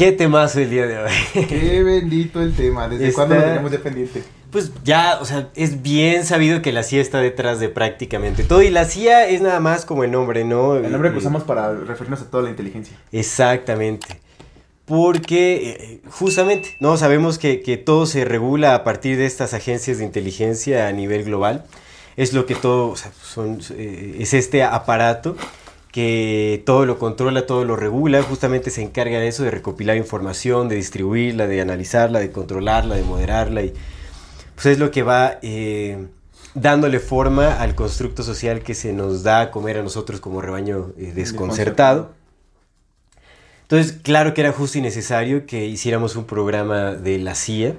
¿Qué temazo el día de hoy? Qué bendito el tema. ¿Desde Está- cuándo lo tenemos de pendiente? Pues ya, o sea, es bien sabido que la CIA está detrás de prácticamente todo. Y la CIA es nada más como el nombre, ¿no? El nombre que Eh, usamos para referirnos a toda la inteligencia. Exactamente. Porque eh, justamente, no sabemos que, que todo se regula a partir de estas agencias de inteligencia a nivel global. Es lo que todo, o sea, son, eh, es este aparato que todo lo controla, todo lo regula, justamente se encarga de eso, de recopilar información, de distribuirla, de analizarla, de controlarla, de moderarla y pues es lo que va eh, dándole forma al constructo social que se nos da a comer a nosotros como rebaño eh, desconcertado. Entonces, claro que era justo y necesario que hiciéramos un programa de la CIA.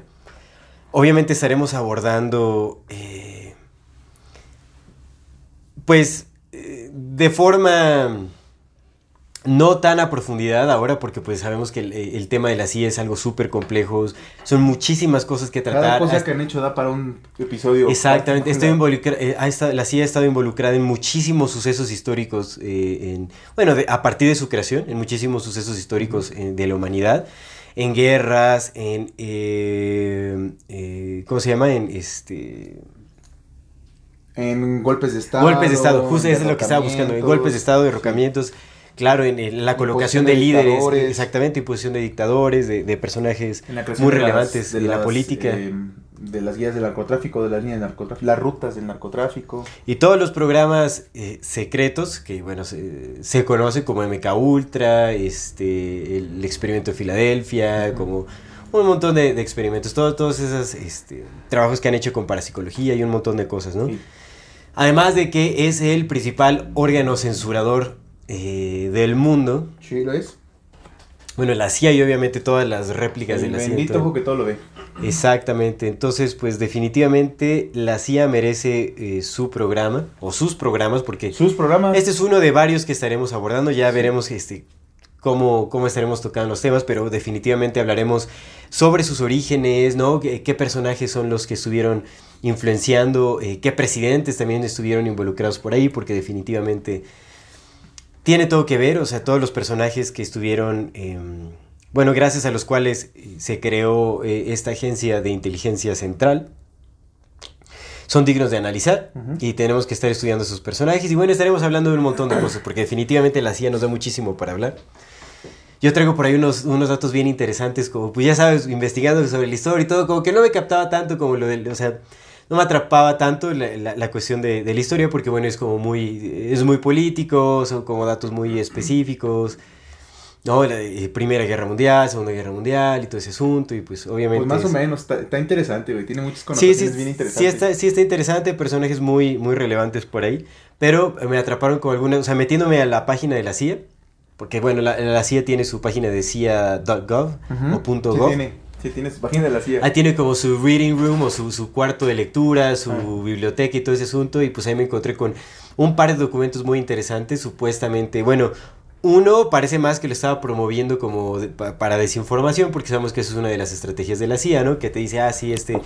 Obviamente estaremos abordando, eh, pues, de forma no tan a profundidad ahora, porque pues sabemos que el, el tema de la CIA es algo súper complejo, son muchísimas cosas que Cada tratar. cosa hasta- que han hecho da para un episodio. Exactamente, estoy involucra- eh, ha estado- la CIA ha estado involucrada en muchísimos sucesos históricos, eh, en, bueno, de- a partir de su creación, en muchísimos sucesos históricos eh, de la humanidad, en guerras, en, eh, eh, ¿cómo se llama? En este... En golpes de estado. golpes de Estado, justo eso es lo que estaba buscando, en golpes de Estado, derrocamientos. claro, en, en la colocación de de líderes, exactamente, imposición de dictadores, de, de personajes muy de las- relevantes de, la las, política. eh, de las guías del narcotráfico, de las líneas del narcotráfico, las rutas del narcotráfico. Y todos los programas eh, secretos que, bueno, se, se conocen como MK Ultra, este, el experimento de Filadelfia, como un montón de, de experimentos, todo- todos esos este, trabajos que han hecho con parapsicología y un montón de cosas, ¿no? Sí. Además de que es el principal órgano censurador eh, del mundo. Sí, lo es. Bueno, la CIA y obviamente todas las réplicas El de la CIA. bendito ojo que todo lo ve. Exactamente, entonces pues definitivamente la CIA merece eh, su programa o sus programas porque Sus programas. este es uno de varios que estaremos abordando, ya veremos este, cómo, cómo estaremos tocando los temas, pero definitivamente hablaremos sobre sus orígenes, ¿no? ¿Qué, qué personajes son los que estuvieron influenciando? eh, ¿Qué presidentes también estuvieron involucrados por ahí? Porque definitivamente tiene todo que ver, o sea, todos los personajes que estuvieron, eh, bueno, gracias a los cuales eh, se creó eh, esta agencia de inteligencia central. Son dignos de analizar Ujú. y tenemos que estar estudiando sus personajes. Y bueno, estaremos hablando de un montón de cosas, porque definitivamente la CIA nos da muchísimo para hablar. Yo traigo por ahí unos, unos datos bien interesantes, como pues ya sabes, investigando sobre la historia y todo, como que no me captaba tanto como lo del, o sea, no me atrapaba tanto la, la- la cuestión de, de la historia, porque bueno, es como muy, es muy político, son como datos muy específicos, ¿no? La eh, Primera Guerra Mundial, Segunda Guerra Mundial y todo ese asunto, y pues obviamente... Pues más o menos, está, está interesante, güey. Tiene muchas Sí, connotaciones sí, bien sí interesantes. está, sí está interesante, personajes muy, muy relevantes por ahí, pero me atraparon con algunas, o sea, metiéndome a la página de la CIA, porque bueno, la, la CIA tiene su página de CIA.gov Ujú. o punto Sí .gov. tiene, sí tiene su página de la CIA. Ahí tiene como su reading room o su, su cuarto de lectura, su Ah. biblioteca y todo ese asunto. Y pues ahí me encontré con un par de documentos muy interesantes, supuestamente. Bueno, uno parece más que lo estaba promoviendo como de- pa- para desinformación, porque sabemos que eso es una de las estrategias de la CIA, ¿no? Que te dice, ah, sí, este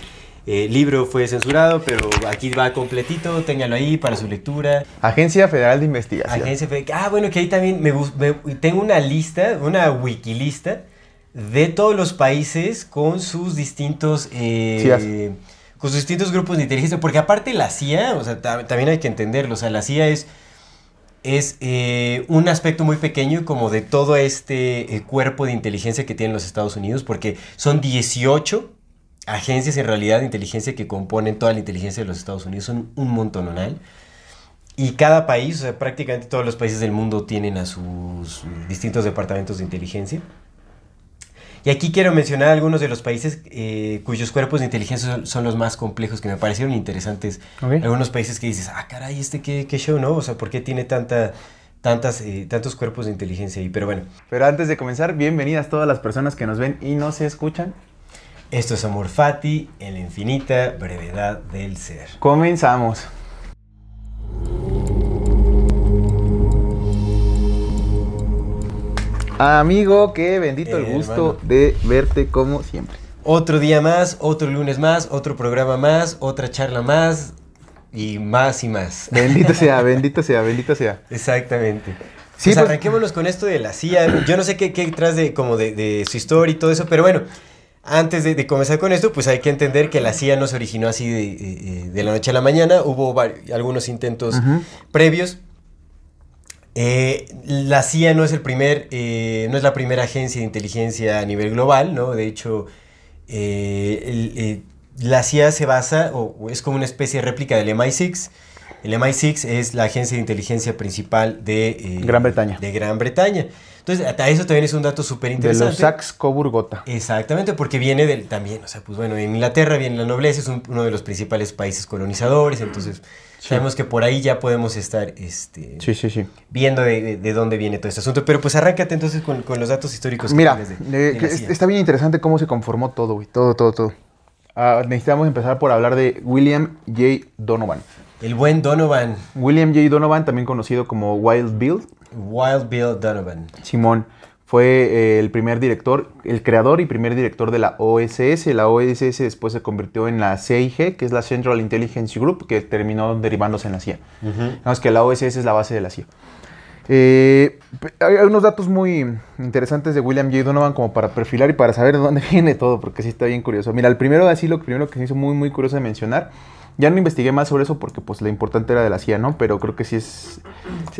eh, libro fue censurado, pero aquí va completito, téngalo ahí para su lectura. Agencia Federal de Investigación. Agencia Fe- Ah, bueno, que ahí también me, me- tengo una lista, una wikilista de todos los países con sus distintos eh, con sus distintos grupos de inteligencia, porque aparte la CIA, o sea, ta- también hay que entenderlo, o sea, la CIA es es eh, un aspecto muy pequeño como de todo este eh, cuerpo de inteligencia que tienen los Estados Unidos, porque son 18 agencias en realidad de inteligencia que componen toda la inteligencia de los Estados Unidos, son un montononal. Y cada país, o sea, prácticamente todos los países del mundo tienen a sus distintos departamentos de inteligencia. Y aquí quiero mencionar algunos de los países eh, cuyos cuerpos de inteligencia son, son los más complejos, que me parecieron interesantes. Algunos países que dices, ah, caray, este qué, qué show, ¿no? O sea, ¿por qué tiene tanta, tantas, eh, tantos cuerpos de inteligencia ahí. Pero bueno, Pero antes de comenzar, bienvenidas todas las personas que nos ven y no se escuchan. esto es Amor Fati en la infinita brevedad del ser. Comenzamos. Amigo, qué bendito Eh, el gusto hermano. de verte como siempre. Otro día más, otro lunes más, otro programa más, otra charla más y más y más. Bendito sea, bendito sea, bendito sea. Exactamente. Sí, pues pues- arranquémonos con esto de la CIA. Yo no sé qué, qué detrás de, como de, de su historia y todo eso, pero bueno, antes de, de comenzar con esto, pues hay que entender que la CIA no se originó así de, de la noche a la mañana. Hubo algunos intentos previos. Eh, la CIA no es el primer, eh, no es la primera agencia de inteligencia a nivel global, ¿no? De hecho, eh, el- eh, la CIA se basa, o, o es como una especie de réplica del MI6. El MI6 es la agencia de inteligencia principal de Gran Bretaña. De Gran Bretaña. Entonces, hasta eso también es un dato súper De interesante. los Sax Coburg Gotha. Exactamente, porque viene del también, o sea, pues bueno, en Inglaterra viene la nobleza, es un- uno de los principales países colonizadores, entonces Sí. sabemos que por ahí ya podemos estar este, Sí, sí, sí. viendo de, de- de dónde viene todo este asunto. Pero pues arráncate entonces con, con los datos históricos. que Mira, de- eh, de que está bien interesante cómo se conformó todo, güey. Todo, todo, todo. Ah, necesitamos empezar por hablar de William J. Donovan. El buen Donovan, William J. Donovan, también conocido como Wild Bill, Wild Bill Donovan. Simón, fue eh, el primer director, el creador y primer director de la OSS. La OSS después se convirtió en la CIG, que es la Central Intelligence Group, que terminó derivándose en la CIA. Digamos que la OSS es la base de la CIA. Eh, hay unos datos muy interesantes de William J. Donovan como para perfilar y para saber de dónde viene todo, porque sí está bien curioso. Mira, el primero así, lo primero que me hizo muy, muy curioso de mencionar, ya no investigué más sobre eso porque pues lo importante era de la CIA, ¿no? Pero creo que sí es,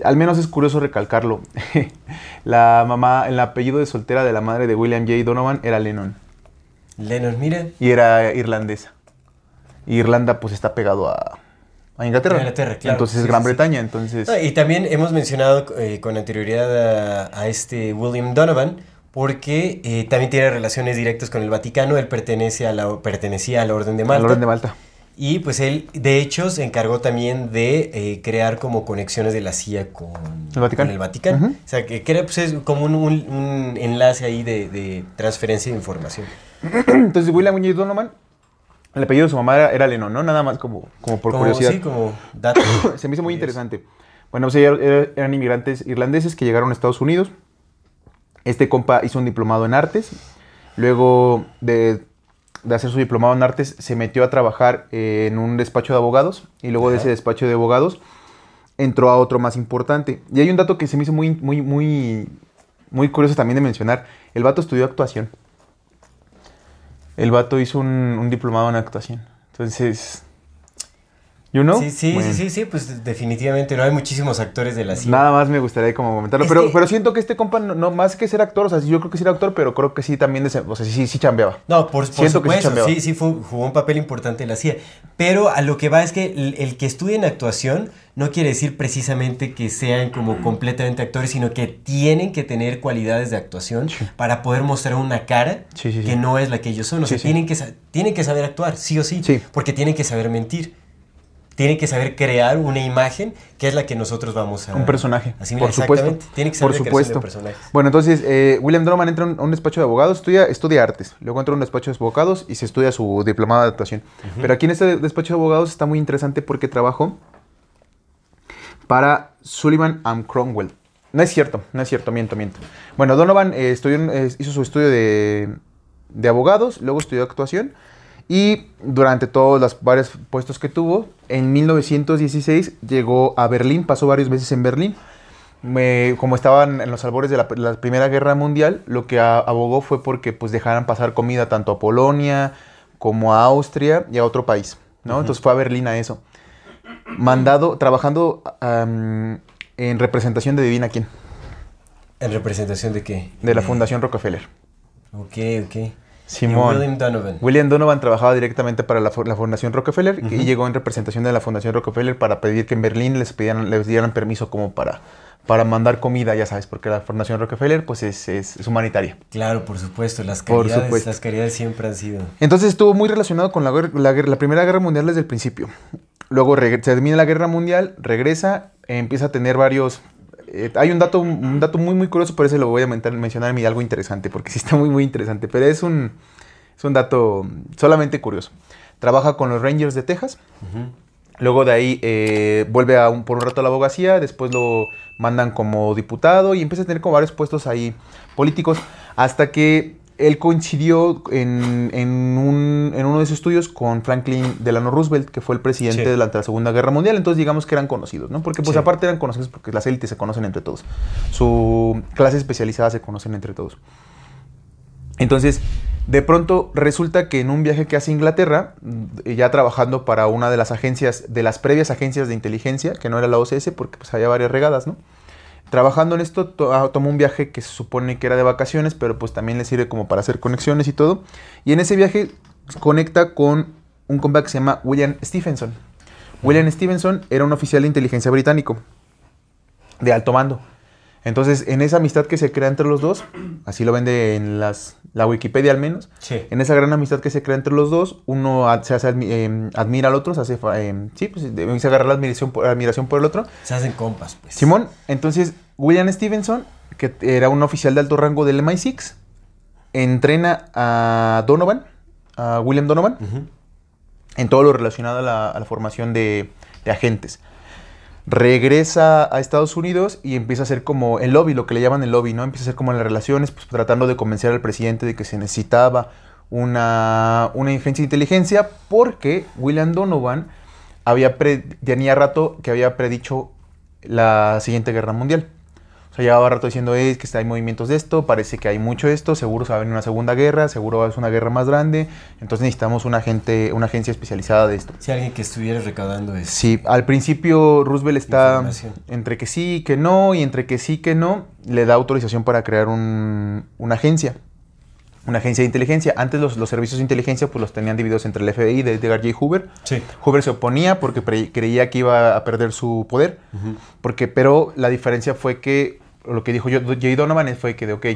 al menos es curioso recalcarlo. la mamá, el apellido de soltera de la madre de William J. Donovan era Lennon Lennon, mira. y era irlandesa. Y Irlanda pues está pegado a, a Inglaterra. A Inglaterra, claro. Entonces es Sí, Gran sí. Bretaña, entonces... No, y también hemos mencionado eh, con anterioridad a, a este William Donovan, porque eh, también tiene relaciones directas con el Vaticano. Él pertenece a la, pertenecía a la Orden de al Malta. orden de Malta. Y pues él, de hecho, se encargó también de eh, crear como conexiones de la CIA con El Vaticano. con el Vaticano. Ujú. O sea, que crea pues, es como un, un- un enlace ahí de, de transferencia de información. Entonces William J. Donovan, el apellido de su mamá era, era Lennon, ¿no? Nada más como, como por como, curiosidad. Sí, como dato. Se me hizo muy interesante. Bueno, pues ellos er- eran inmigrantes irlandeses que llegaron a Estados Unidos. Este compa hizo un diplomado en artes. Luego de, de hacer su diplomado en artes, se metió a trabajar eh, en un despacho de abogados. Y luego de ese despacho de abogados entró a otro más importante. Y hay un dato que se me hizo muy, muy, muy, muy curioso también de mencionar. El vato estudió actuación. El vato hizo un, un diplomado en actuación. Entonces, you know? Sí, sí, Bueno. sí, sí, sí, pues definitivamente no hay muchísimos actores de la CIA. Nada más me gustaría como comentarlo. Es Pero, que- pero siento que este compa, no, no, más que ser actor, o sea, yo creo que sí era actor, pero creo que sí también, dese- o sea, sí, sí chambeaba. No, por, por Siento que sí supuesto, sí, sí, fue- jugó un papel importante en la CIA. Pero a lo que va es que el, el que estudie en actuación no quiere decir precisamente que sean como completamente actores, sino que tienen que tener cualidades de actuación Sí. para poder mostrar una cara Sí, sí, sí. que no es la que ellos son. O Sí, sea, sí. Tienen, que, tienen que saber actuar, sí o sí, Sí. porque tienen que saber mentir. Tienen que saber crear una imagen que es la que nosotros vamos a... Un personaje, asimilar. por supuesto. Tiene que ser Por de supuesto. personajes. Bueno, entonces, eh, William Donovan entra a un, despacho de abogados, estudia, estudia artes. Luego entra a un despacho de abogados y se estudia su diplomado de actuación. Pero aquí en este despacho de abogados está muy interesante porque trabajó para Sullivan and Cromwell. No es cierto, no es cierto, miento, miento. Bueno, Donovan eh, estudió eh, hizo su estudio de, de abogados, luego estudió actuación y durante todos los varios puestos que tuvo, en 1916 llegó a Berlín, pasó varios meses en Berlín. Como estaban en los albores de la, la Primera Guerra Mundial, lo que a- abogó fue porque pues dejaran pasar comida tanto a Polonia como a Austria y a otro país, ¿no? Entonces fue a Berlín a eso. Mandado, trabajando en representación de Divina quién, ¿En representación de qué? de la Fundación Rockefeller. Ok, ok. Simón. Y William Donovan. William Donovan trabajaba directamente para la, fu- la Fundación Rockefeller y llegó en representación de la Fundación Rockefeller para pedir que en Berlín les, pidieran, les dieran permiso como para, para mandar comida, ya sabes, porque la Fundación Rockefeller pues es, es- es humanitaria. Claro, por supuesto, las Por caridades, supuesto. las caridades siempre han sido. Entonces estuvo muy relacionado con la, la la Primera Guerra Mundial desde el principio. Luego se termina la Guerra Mundial, regresa, empieza a tener varios eh, hay un dato, un dato muy, muy curioso, por eso lo voy a mencionar en mi algo interesante, porque sí está muy, muy interesante, pero es un, es un dato solamente curioso. Trabaja con los Rangers de Texas. Luego de ahí eh, vuelve a un, por un rato a la abogacía, después lo mandan como diputado y empieza a tener como varios puestos ahí políticos, hasta que él coincidió en, uno de sus estudios con Franklin Delano Roosevelt, que fue el presidente durante la Segunda Guerra Mundial. Entonces, digamos que eran conocidos, ¿no? Porque, pues, aparte eran conocidos porque las élites se conocen entre todos. Su clase especializada se conocen entre todos. Entonces, de pronto resulta que en un viaje que hace a Inglaterra, ya trabajando para una de las agencias, de las previas agencias de inteligencia, que no era la OCS, porque pues había varias regadas, ¿no? Trabajando en esto, ah, tomó un viaje que se supone que era de vacaciones, pero pues también le sirve como para hacer conexiones y todo. Y en ese viaje conecta con un compa que se llama William Stephenson. William Stevenson era un oficial de inteligencia británico, de alto mando. Entonces, en esa amistad que se crea entre los dos, así lo vende en las, la Wikipedia al menos, en esa gran amistad que se crea entre los dos, uno se hace em, admira al otro, se hace, em, sí, pues se agarra la admiración por, admiración por el otro. Se hacen compas, pues. Simón, entonces, William Stevenson, que era un oficial de alto rango del MI6, entrena a Donovan, a William Donovan, en todo lo relacionado a la, formación de agentes regresa a Estados Unidos y empieza a hacer como el lobby, lo que le llaman el lobby, ¿no? Empieza a hacer como las relaciones, pues tratando de convencer al presidente de que se necesitaba una, una de inteligencia porque William Donovan había tenía rato que había predicho la siguiente guerra mundial. O sea, llevaba rato diciendo, es que hay movimientos de esto, parece que hay mucho esto, seguro se va a venir una segunda guerra, seguro es una guerra más grande, entonces necesitamos una, gente, una agencia especializada de esto. Si alguien que estuviera recaudando eso. Sí, al principio Roosevelt está entre que sí y que no, y entre que sí y que no, le da autorización para crear una agencia una agencia de inteligencia. Antes los, servicios de inteligencia pues los tenían divididos entre el FBI de Edgar J. Hoover. Sí. Hoover se oponía porque creía que iba a perder su poder, porque, pero la diferencia fue que lo que dijo Jay Donovan fue que de, ok,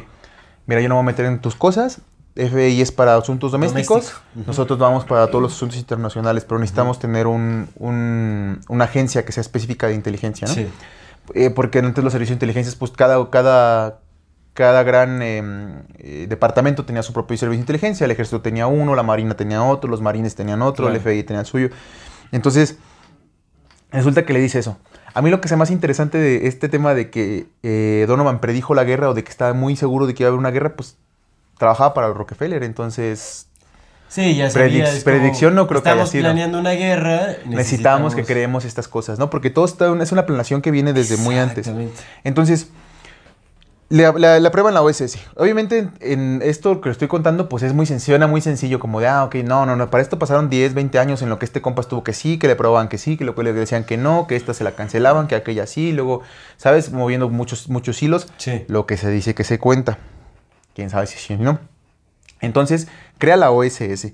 mira, yo no voy a meter en tus cosas, FBI es para asuntos domésticos, nosotros vamos para todos los asuntos internacionales, pero necesitamos tener un, una agencia que sea específica de inteligencia, ¿no? Sí. Eh, porque antes los servicios de inteligencia, pues cada, cada, cada gran em, eh, departamento tenía su propio servicio de inteligencia, el ejército tenía uno, la marina tenía otro, los marines tenían otro, el FBI tenía el suyo. Entonces, resulta que le dice eso. A mí lo que es más interesante de este tema de que eh, Donovan predijo la guerra o de que estaba muy seguro de que iba a haber una guerra, pues trabajaba para el Rockefeller, entonces... Sí, ya Predicción no creo que haya sido. planeando una guerra. Necesitamos, que creemos estas cosas, ¿no? Porque todo está, es una planeación que viene desde muy antes. Entonces, la, la, prueba en la OSS. Obviamente, en esto que lo estoy contando, pues es muy sencillo, muy sencillo, como de, ah, ok, no, no, no, para esto pasaron 10, 20 años en lo que este compa estuvo que sí, que le probaban que sí, que lo que le decían que no, que esta se la cancelaban, que aquella sí, luego, ¿sabes? Moviendo muchos, muchos hilos, sí. lo que se dice que se cuenta. Quién sabe si sí o no. Entonces, crea la OSS.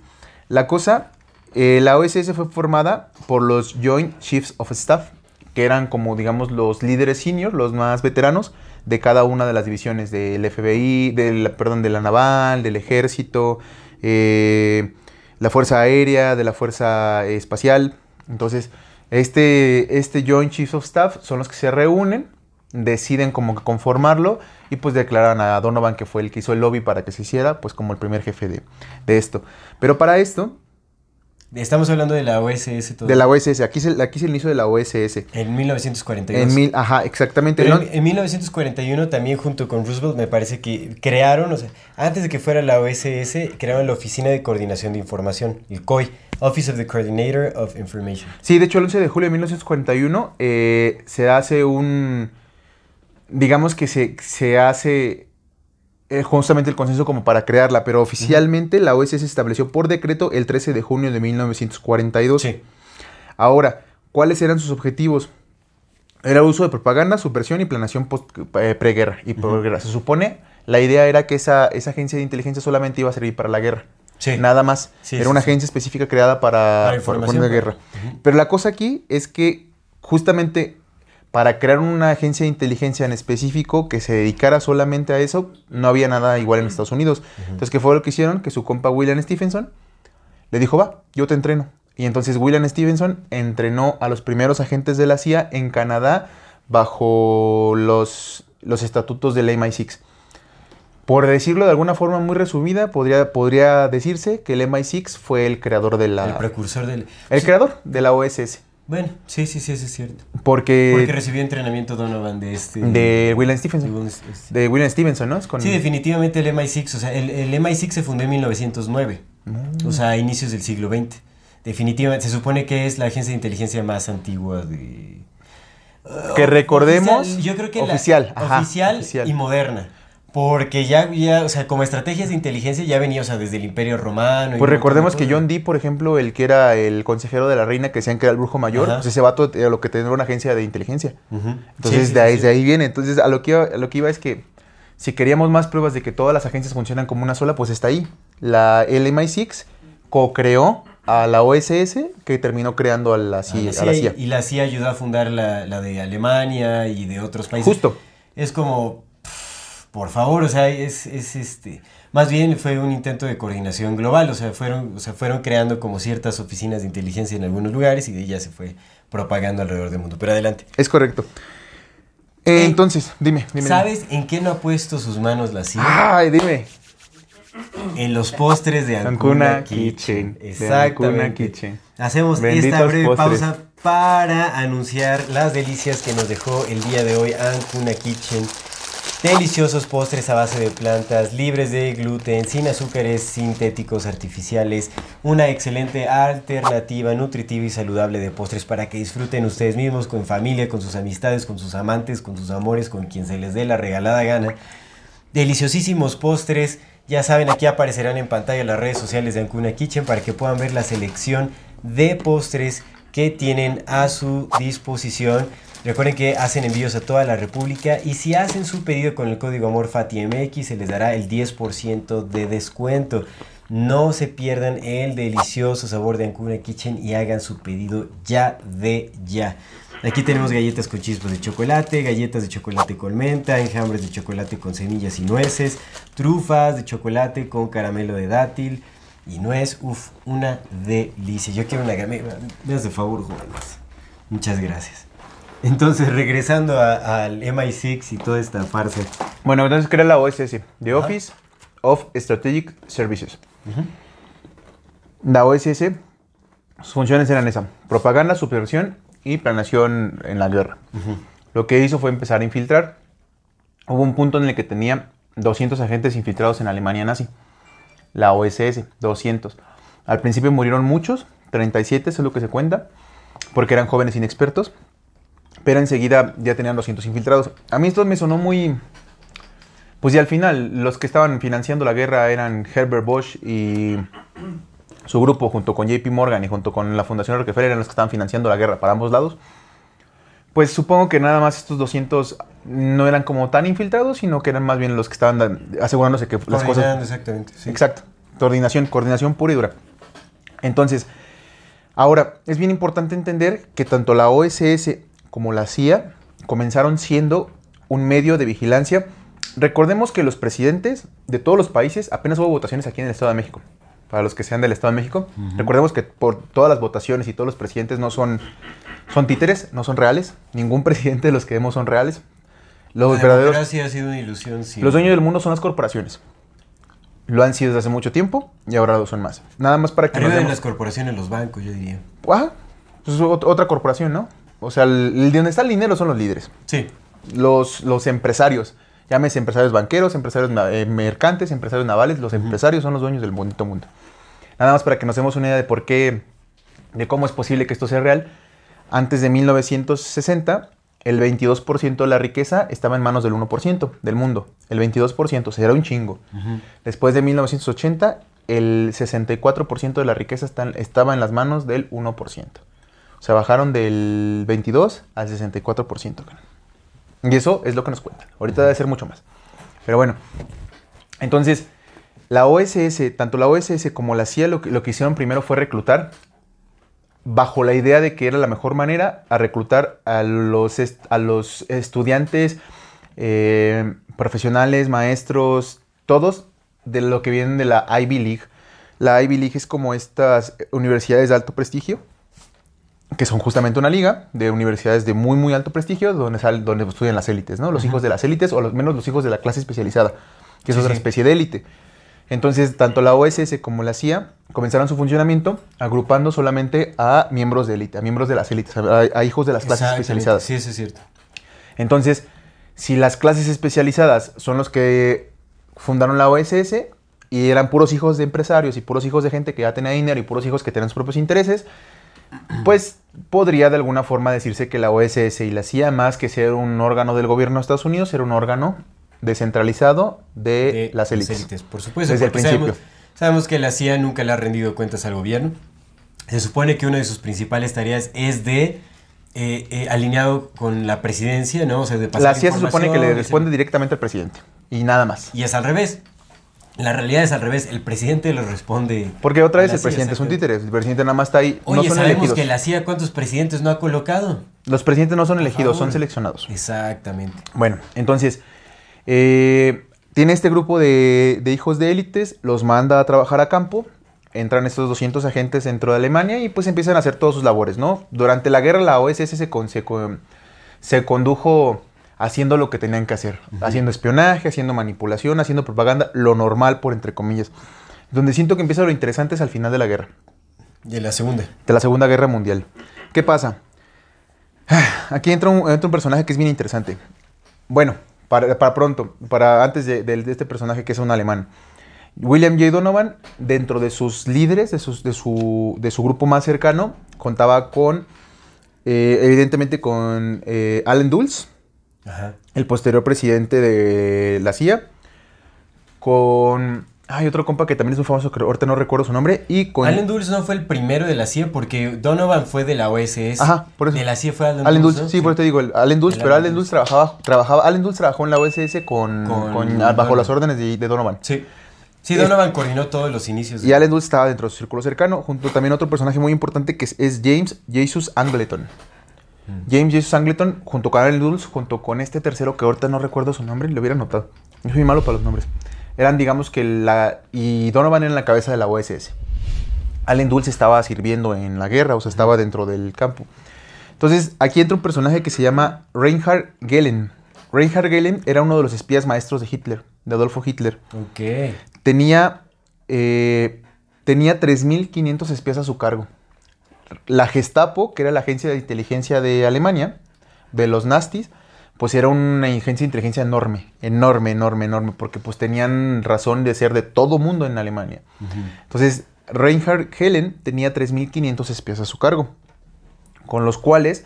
La cosa, eh, la OSS fue formada por los Joint Chiefs of Staff, que eran como, digamos, los líderes senior, los más veteranos, de cada una de las divisiones del FBI, del, perdón, de la naval, del ejército, eh, la fuerza aérea, de la fuerza espacial. Entonces, este, este Joint Chiefs of Staff son los que se reúnen, deciden como que conformarlo y pues declaran a Donovan que fue el que hizo el lobby para que se hiciera, pues como el primer jefe de, de esto. Pero para esto, Estamos hablando de la OSS. De la OSS, aquí es, el, aquí es el inicio de la OSS. En 1942. En mil, ajá, exactamente. en, 1941 también junto con Roosevelt me parece que crearon, o sea, antes de que fuera la OSS, crearon la Oficina de Coordinación de Información, el COI, Office of the Coordinator of Information. Sí, de hecho el 11 de julio de 1941 eh, se hace un, digamos que se, se hace eh, justamente el consenso como para crearla, pero oficialmente la OSS se estableció por decreto el 13 de junio de 1942. Sí. Ahora, ¿cuáles eran sus objetivos? Era uso de propaganda, subversión y planeación eh, preguerra y uh Se supone, la idea era que esa, esa agencia de inteligencia solamente iba a servir para la guerra. Sí. Nada más. era una agencia específica creada para, para, para guerra. Pero la cosa aquí es que justamente para crear una agencia de inteligencia en específico que se dedicara solamente a eso, no había nada igual en Estados Unidos. Entonces, ¿qué fue lo que hicieron? Que su compa William Stephenson le dijo, va, yo te entreno. Y entonces William Stevenson entrenó a los primeros agentes de la CIA en Canadá bajo los, los estatutos del MI6. Por decirlo de alguna forma muy resumida, podría, podría decirse que el MI6 fue el creador de la... El precursor del... El creador de la OSS. Bueno, sí, sí, sí, eso es cierto. Porque... Porque recibió entrenamiento Donovan de este... De William de un- este- De William Stevenson, ¿no? Con- Sí, definitivamente el MI6, o sea, el, el MI6 se fundó en 1909, Mm. o sea, a inicios del siglo XX. Definitivamente, se supone que es la agencia de inteligencia más antigua de... Que recordemos, Oficial, yo creo que la- oficial, ajá, oficial, oficial. y moderna. Porque ya, ya, o sea, como estrategias de inteligencia ya venía, o sea, desde el Imperio Romano. y Pues recordemos que John Dee, por ejemplo, el que era el consejero de la reina, que decían que era el brujo mayor, Ajá. pues ese vato era lo que tenía una agencia de inteligencia. Entonces, Sí, sí, de, ahí, sí, de ahí viene. Entonces, a lo, que iba, a lo que iba es que si queríamos más pruebas de que todas las agencias funcionan como una sola, pues está ahí. La el MI6 co-creó a la OSS, que terminó creando a la A CIA. la a la CIA, CIA. Y la CIA ayudó a fundar la, la de Alemania y de otros países. Justo. Es como, por favor, o sea, es, es este... Más bien fue un intento de coordinación global, o sea, fueron, o sea, fueron creando como ciertas oficinas de inteligencia en algunos lugares y de ya se fue propagando alrededor del mundo. Pero adelante. Es correcto. Eh, Eh, entonces, dime, dime. dime. ¿Sabes en qué no ha puesto sus manos la CIA? Ay, dime. En los postres de Ancuna Ancuna Kitchen. Kitchen, Exactamente. Ancuna Kitchen. Hacemos esta breve postres. pausa para anunciar las delicias que nos dejó el día de hoy Ancuna Kitchen. Deliciosos postres a base de plantas, libres de gluten, sin azúcares sintéticos artificiales. Una excelente alternativa nutritiva y saludable de postres para que disfruten ustedes mismos, con familia, con sus amistades, con sus amantes, con sus amores, con quien se les dé la regalada gana. Deliciosísimos postres. Ya saben, aquí aparecerán en pantalla las redes sociales de Ancuna Kitchen para que puedan ver la selección de postres que tienen a su disposición. Recuerden que hacen envíos a toda la República y si hacen su pedido con el código AMORFATIMX se les dará el 10% de descuento. No se pierdan el delicioso sabor de Ancuna Kitchen y hagan su pedido ya de ya. Aquí tenemos galletas con chispas de chocolate, galletas de chocolate con menta, enjambres de chocolate con semillas y nueces, trufas de chocolate con caramelo de dátil y nuez. Uf, una delicia. Yo quiero una me, me hace favor, jóvenes. Muchas gracias. Entonces, regresando al MI6 y toda esta farsa. Bueno, entonces crea la OSS, The Ajá. Office of Strategic Services. La OSS, sus funciones eran esa, propaganda, supervisión y planeación en la guerra. Lo que hizo fue empezar a infiltrar. Hubo un punto en el que tenía 200 agentes infiltrados en Alemania nazi. La OSS, 200. Al principio murieron muchos, 37 es lo que se cuenta, porque eran jóvenes inexpertos. Pero enseguida ya tenían 200 infiltrados. A mí esto me sonó muy... Pues y al final, los que estaban financiando la guerra eran Herbert Bosch y su grupo, junto con JP Morgan y junto con la Fundación Rockefeller, eran los que estaban financiando la guerra para ambos lados. Pues supongo que nada más estos 200 no eran como tan infiltrados, sino que eran más bien los que estaban asegurándose que las cosas... exactamente. sí. Exacto. Coordinación, coordinación pura y dura. Entonces, ahora, es bien importante entender que tanto la OSS como la CIA comenzaron siendo un medio de vigilancia. Recordemos que los presidentes de todos los países, apenas hubo votaciones aquí en el Estado de México. Para los que sean del Estado de México, recordemos que por todas las votaciones y todos los presidentes no son, son títeres, no son reales. Ningún presidente de los que vemos son reales. Los la verdaderos democracia ha sido una ilusión. sí. los dueños del mundo son las corporaciones. Lo han sido desde hace mucho tiempo y ahora lo son más. Nada más para que Arriba nos de demos- las corporaciones, los bancos, yo diría. Ajá. Pues es ot- otra corporación, ¿no? O sea, el, donde está el dinero son los líderes. Sí. Los, los empresarios. Llámese empresarios banqueros, empresarios eh, mercantes, empresarios navales. Los empresarios son los dueños del bonito mundo. Nada más para que nos demos una idea de por qué, de cómo es posible que esto sea real. Antes de 1960, el 22% de la riqueza estaba en manos del 1% del mundo. El 22%, o sea, era un chingo. Después de 1980, el 64% de la riqueza estaba en las manos del 1%. O sea, bajaron del 22 al 64%. cabrón. Y eso es lo que nos cuentan. Ahorita debe ser mucho más. Pero bueno, entonces, la OSS, tanto la OSS como la CIA, lo que, lo que hicieron primero fue reclutar bajo la idea de que era la mejor manera a reclutar a los, a los estudiantes, eh, profesionales, maestros, todos de lo que vienen de la Ivy League. La Ivy League es como estas universidades de alto prestigio que son justamente una liga de universidades de muy, muy alto prestigio, donde, sal, donde estudian las élites, ¿no? Los hijos de las élites, o los menos los hijos de la clase especializada, que es Sí, otra sí. especie de élite. Entonces, tanto la OSS como la CIA comenzaron su funcionamiento agrupando solamente a miembros de élite, a miembros de las élites, a, a hijos de las clases especializadas. Sí, eso es cierto. Entonces, si las clases especializadas son los que fundaron la OSS y eran puros hijos de empresarios y puros hijos de gente que ya tenía dinero y puros hijos que tenían sus propios intereses, pues podría de alguna forma decirse que la OSS y la CIA, más que ser un órgano del gobierno de Estados Unidos, era un órgano descentralizado de, de las élites. Por supuesto, Desde el principio. Sabemos, sabemos que la CIA nunca le ha rendido cuentas al gobierno. Se supone que una de sus principales tareas es de eh, eh, alineado con la presidencia, ¿no? O sea, de pasar La CIA se supone que le responde directamente al presidente y nada más. Y es al revés. La realidad es al revés. El presidente le responde. Porque otra vez el CIA, presidente es un títere, el presidente nada más está ahí, Oye, no son sabemos elegidos. que la CIA cuántos presidentes no ha colocado. Los presidentes no son elegidos, son seleccionados. Exactamente. Bueno, entonces, eh, tiene este grupo de, de hijos de élites, los manda a trabajar a campo, entran estos 200 agentes dentro de Alemania y pues empiezan a hacer todas sus labores, ¿no? Durante la guerra la OSS se, con- se, con- se condujo haciendo lo que tenían que hacer, haciendo espionaje, haciendo manipulación, haciendo propaganda, lo normal por entre comillas. Donde siento que empieza lo interesante es al final de la guerra Y en la segunda. de la Segunda Guerra Mundial. ¿Qué pasa? Aquí entra un, entra un personaje que es bien interesante. Bueno, para, para pronto, para antes de, de- de este personaje que es un alemán. William J. Donovan, dentro de sus líderes, de, sus- de su, de su grupo más cercano, contaba con, eh, evidentemente, con eh, Allen Dulles, Ajá. el posterior presidente de la CIA, con... Hay otro compa que también es muy famoso, que ahorita no recuerdo su nombre, y con... Allen Dulles no fue el primero de la CIA porque Donovan fue de la OSS. Ajá, por eso. De la CIA fue Allen, Allen Dulles. Dulles, ¿no? sí, por eso te digo, el Allen Dulles, El pero Allen Dulles trabajaba, trabajaba, Allen Dulles trabajó en la OSS con, Con con- bajo Donovan. las órdenes de, de Donovan. Sí. Sí, Donovan coordinó todos los inicios. de- Y Allen Dulles estaba dentro de su círculo cercano, junto también otro personaje muy importante que es, es James Jesus Angleton. Mm. James Jesus Angleton, junto con Allen Dulles, junto con este tercero que ahorita no recuerdo su nombre, lo hubiera notado. Yo soy malo para los nombres. Eran, digamos que la. Y Donovan era en la cabeza de la OSS. Allen Dulles estaba sirviendo en la guerra, o sea, estaba dentro del campo. Entonces, aquí entra un personaje que se llama Reinhard Gehlen. Reinhard Gehlen era uno de los espías maestros de Hitler, de Adolfo Hitler. Ok. Tenía, eh, tenía 3.500 espías a su cargo. La Gestapo, que era la agencia de inteligencia de Alemania, de los nazis, pues era una agencia de inteligencia enorme, enorme, enorme, enorme, porque pues tenían razón de ser de todo mundo en Alemania. Entonces, Reinhard Helen tenía 3.500 espías a su cargo, con los cuales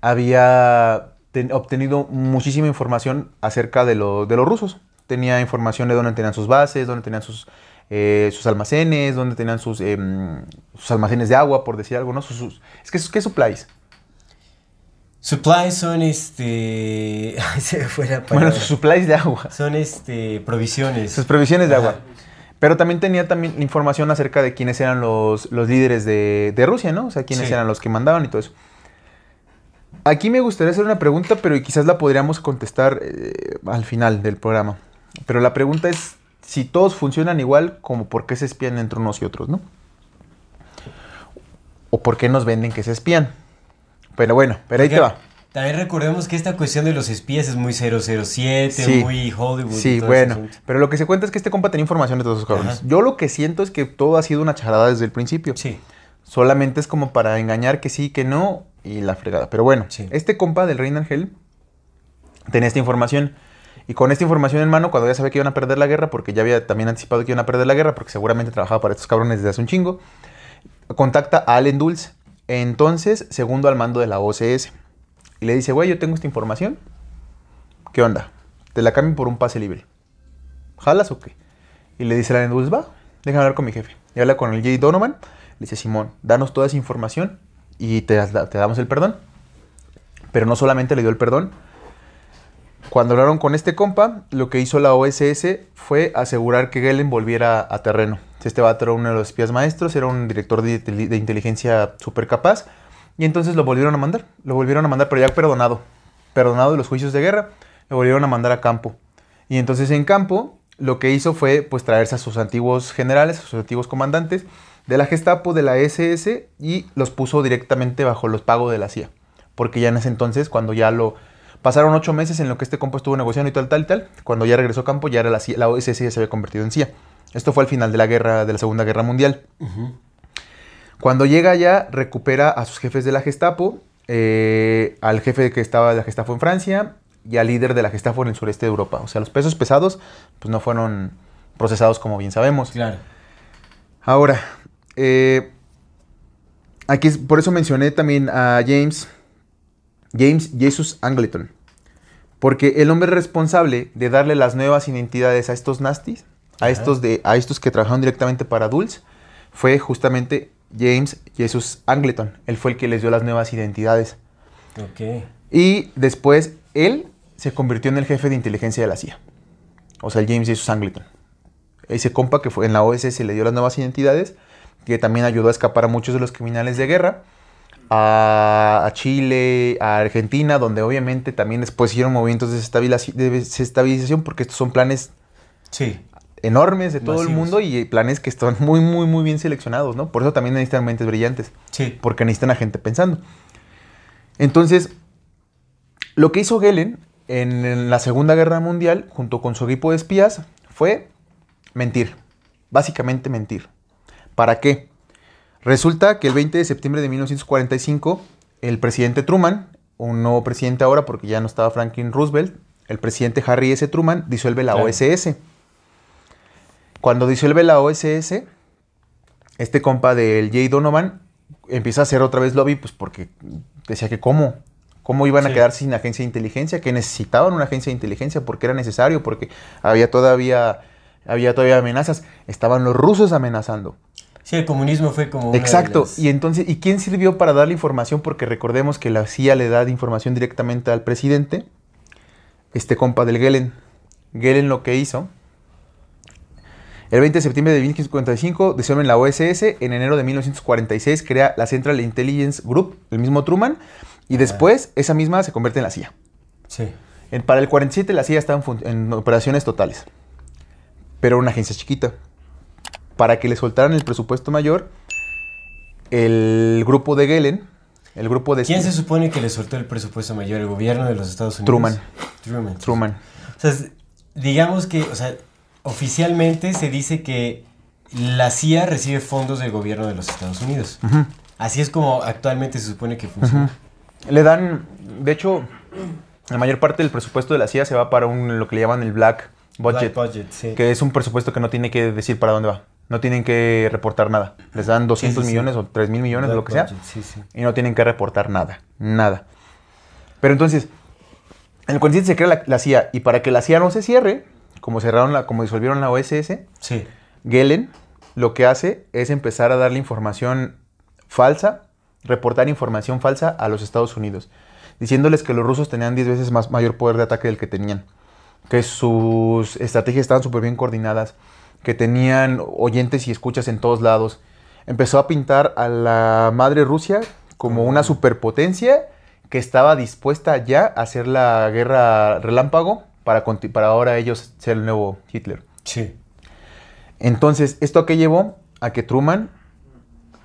había ten- obtenido muchísima información acerca de, lo- de los rusos. Tenía información de dónde tenían sus bases, dónde tenían sus, eh, sus almacenes, dónde tenían sus, em, sus almacenes de agua, por decir algo, ¿no? Sus, sus- es que, ¿qué supplies? Supplies son este. Ay, se me fue la Bueno, sus supplies de agua. Son este. Provisiones. Sus previsiones de Ajá. agua. Pero también tenía también información acerca de quiénes eran los, los líderes de, de Rusia, ¿no? O sea, quiénes Sí. eran los que mandaban y todo eso. Aquí me gustaría hacer una pregunta, pero quizás la podríamos contestar eh, al final del programa. Pero la pregunta es si todos funcionan igual, como por qué se espían entre unos y otros, ¿no? O por qué nos venden que se espían. Pero bueno, pero ahí te va. También recordemos que esta cuestión de los espías es muy 007, Sí. muy Hollywood. Sí, bueno. Pero lo que se cuenta es que este compa tenía información de todos esos cabrones. Ajá. Yo lo que siento es que todo ha sido una charada desde el principio. Sí. Solamente es como para engañar que sí, que no y la fregada. Pero bueno, Sí. este compa del Rein Angel tenía esta información. Y con esta información en mano, cuando ya sabía que iban a perder la guerra, porque ya había también anticipado que iban a perder la guerra, porque seguramente trabajaba para estos cabrones desde hace un chingo, contacta a Allen Dulce, entonces segundo al mando de la OCS. Y le dice, güey, yo tengo esta información. ¿Qué onda? Te la cambio por un pase libre. ¿Jalas o qué? Y le dice Allen Dulce, va, déjame hablar con mi jefe. Y habla con el Jay Donovan. Le dice, Simón, danos toda esa información y te, te damos el perdón. Pero no solamente le dio el perdón. Cuando hablaron con este compa, lo que hizo la OSS fue asegurar que Gelen volviera a terreno. Este vato era uno de los espías maestros, era un director de, de inteligencia súper capaz. Y entonces lo volvieron a mandar. Lo volvieron a mandar, pero ya perdonado. Perdonado de los juicios de guerra. Lo volvieron a mandar a campo. Y entonces en campo lo que hizo fue pues traerse a sus antiguos generales, a sus antiguos comandantes de la Gestapo, de la SS y los puso directamente bajo los pagos de la CIA. Porque ya en ese entonces, cuando ya lo pasaron ocho meses en lo que este compo estuvo negociando y tal, tal, tal, cuando ya regresó a campo, ya era la, CIA, la OSS ya se había convertido en CIA. Esto fue al final de la guerra, de la Segunda Guerra Mundial. Cuando llega allá, recupera a sus jefes de la Gestapo, eh, al jefe que estaba de la Gestapo en Francia y al líder de la Gestapo en el sureste de Europa. O sea, los pesos pesados, pues no fueron procesados como bien sabemos. Claro. Ahora, eh, aquí por eso mencioné también a James, James Jesus Angleton, porque el hombre responsable de darle las nuevas identidades a estos nasties, a Ajá. estos, de, a estos que trabajaron directamente para Dulce, fue justamente James Jesus Angleton. Él fue el que les dio las nuevas identidades. Ok. Y después él se convirtió en el jefe de inteligencia de la CIA. O sea, el James Jesus Angleton. Ese compa que fue en la OSS le dio las nuevas identidades, que también ayudó a escapar a muchos de los criminales de guerra. A, Chile, a Argentina, donde obviamente también después hicieron movimientos de desestabilizaci- de desestabilización, porque estos son planes Sí. enormes de todo el mundo y planes que están muy, muy, muy bien seleccionados, ¿no? Por eso también necesitan mentes brillantes Sí. porque necesitan a gente pensando. Entonces, lo que hizo Gelen en, en la Segunda Guerra Mundial, junto con su equipo de espías, fue mentir. Básicamente mentir. ¿Para qué? Resulta que el 20 de septiembre de 1945, el presidente Truman, un nuevo presidente ahora porque ya no estaba Franklin Roosevelt, el presidente Harry S. Truman disuelve la. OSS. Cuando disuelve la OSS, este compa del Jay Donovan empieza a hacer otra vez lobby, pues porque decía que cómo, cómo iban a Sí. quedar sin agencia de inteligencia, que necesitaban una agencia de inteligencia porque era necesario, porque había todavía, había todavía amenazas, estaban los rusos amenazando. Sí, el comunismo fue como. Exacto. las- Y entonces, ¿y quién sirvió para darle información? Porque recordemos que la CIA le da información directamente al presidente. Este compa del Gelen. Gelen lo que hizo. El 20 de septiembre de 1945 disuelven la OSS. En enero de 1946 crea la Central Intelligence Group, el mismo Truman. Y después, esa misma se convierte en la CIA. Sí. En- para el 47 la CIA estaba en, en operaciones totales. Pero era una agencia chiquita. Para que le soltaran el presupuesto mayor, el grupo de Gelen, el grupo de ¿Quién se supone que le soltó el presupuesto mayor? ¿El gobierno de los Estados Unidos? Truman. Truman. Truman. O sea, digamos que, o sea, oficialmente se dice que la CIA recibe fondos del gobierno de los Estados Unidos. Así es como actualmente se supone que funciona. Le dan, de hecho, la mayor parte del presupuesto de la CIA se va para un, lo que le llaman el Black Budget, Black budget, sí. que es un presupuesto que no tiene que decir para dónde va. No tienen que reportar nada. Les dan 200 sí, sí. millones o 3 mil millones, de lo que sea. y no tienen que reportar nada, nada. Pero entonces, en el 47 se crea la, la CIA y para que la CIA no se cierre, como cerraron la, como disolvieron la OSS, Sí. Gelen lo que hace es empezar a darle información falsa, reportar información falsa a los Estados Unidos, diciéndoles que los rusos tenían 10 veces más mayor poder de ataque del que tenían, que sus estrategias estaban súper bien coordinadas, que tenían oyentes y escuchas en todos lados. Empezó a pintar a la madre Rusia como una superpotencia que estaba dispuesta ya a hacer la guerra relámpago para, para ahora ellos ser el nuevo Hitler. Sí. Entonces, ¿esto a qué llevó? A que Truman,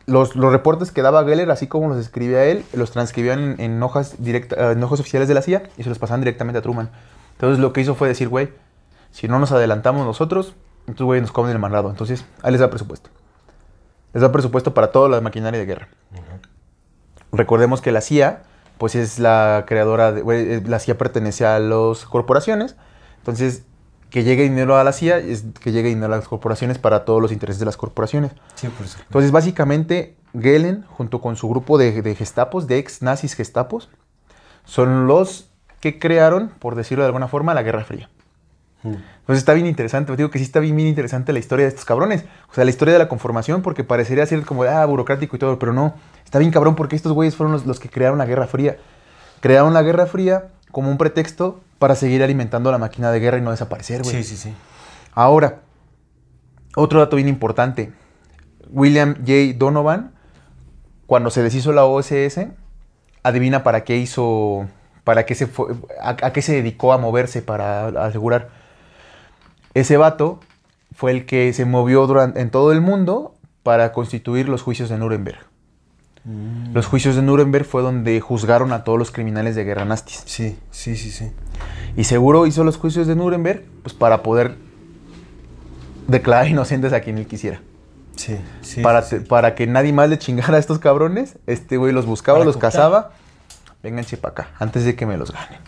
los, los reportes que daba Geller, así como los escribía él, los transcribían en, en hojas directa, en hojas oficiales de la CIA y se los pasaban directamente a Truman. Entonces, lo que hizo fue decir, güey, si no nos adelantamos nosotros, estos güey nos comen el mandado. Entonces, ahí les da presupuesto. Les da presupuesto para toda la maquinaria de guerra. Recordemos que la CIA, pues es la creadora, de, güey, eh, la CIA pertenece a las corporaciones. Entonces, que llegue dinero a la CIA es que llegue dinero a las corporaciones para todos los intereses de las corporaciones. Sí, por supuesto. Entonces, básicamente, Gelen, junto con su grupo de, de gestapos, de ex nazis gestapos, son los que crearon, por decirlo de alguna forma, la Guerra Fría. Entonces está bien interesante, te digo que sí está bien, bien interesante la historia de estos cabrones. O sea, la historia de la conformación, porque parecería ser como, ah, burocrático y todo, pero no. Está bien cabrón porque estos güeyes fueron los, los que crearon la Guerra Fría. Crearon la Guerra Fría como un pretexto para seguir alimentando la máquina de guerra y no desaparecer, güey. Sí, sí, sí. Ahora, otro dato bien importante. William J. Donovan, cuando se deshizo la OSS, adivina para qué hizo, para qué se fue, a, a qué se dedicó a moverse para asegurar. Ese vato fue el que se movió durante, en todo el mundo para constituir los juicios de Nuremberg. Los juicios de Nuremberg fue donde juzgaron a todos los criminales de guerra nazis. Sí, sí, sí, sí. Y seguro hizo los juicios de Nuremberg pues para poder declarar inocentes a quien él quisiera. Sí, sí. para, sí, para que nadie más le chingara a estos cabrones, este güey los buscaba, Para los cazaba. Vénganse para acá, antes de que me los ganen.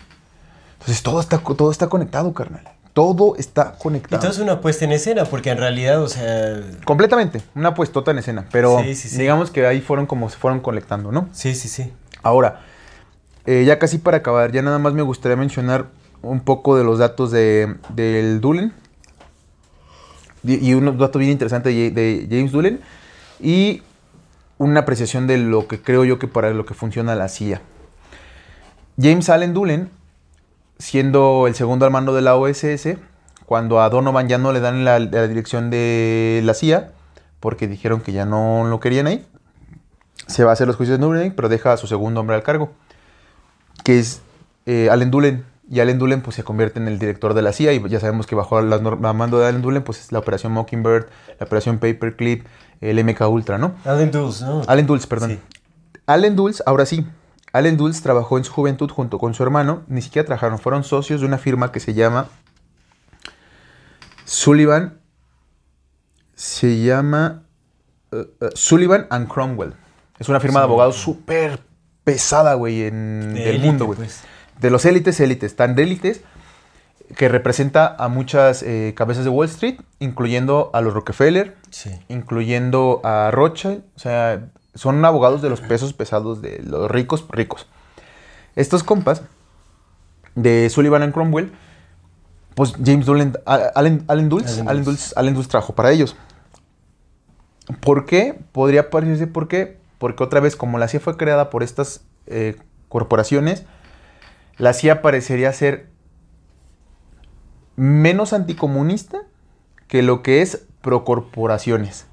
Entonces todo está, todo está conectado, carnal. Todo está conectado. todo es una puesta en escena, porque en realidad, o sea. Completamente, una puestota en escena. Pero Sí, sí, sí. digamos que ahí fueron como se fueron conectando, ¿no? Sí, sí, sí. Ahora, eh, ya casi para acabar, ya nada más me gustaría mencionar un poco de los datos de, del Dullen. Y un dato bien interesante de, de James Dullen. Y una apreciación de lo que creo yo que para lo que funciona la CIA. James Allen Dullen, siendo el segundo al mando de la OSS, cuando a Donovan ya no le dan la, la dirección de la CIA, porque dijeron que ya no lo querían ahí, se va a hacer los juicios de Nuremberg, pero deja a su segundo hombre al cargo, que es eh, Allen Dullen. Y Allen Dullen pues, se convierte en el director de la CIA y ya sabemos que bajo la, nor- la mando de Allen Dullen pues, es la operación Mockingbird, la operación Paperclip, el MK Ultra, ¿no? Allen Dulles, ¿no? Allen Dulles, perdón. Sí. Allen Dulles, ahora sí. Allen Dulles trabajó en su juventud junto con su hermano. Ni siquiera trabajaron, fueron socios de una firma que se llama Sullivan. Se llama eh, eh, Sullivan and Cromwell. Es una firma de abogados súper pesada, güey, en De del élite, mundo, güey. pues. De los élites, élites, tan de élites que representa a muchas eh, cabezas de Wall Street, incluyendo a los Rockefeller, Sí. incluyendo a Rothschild, o sea, son abogados de los pesos pesados de los ricos ricos. Estos compas de Sullivan and Cromwell, pues James A- Allen, Allen Dulles, Allen Allen Dulles. Allen Dulles trabajó para ellos. ¿Por qué? Podría parecerse por qué, porque otra vez como la CIA fue creada por estas eh, corporaciones, la CIA parecería ser menos anticomunista que lo que es procorporaciones.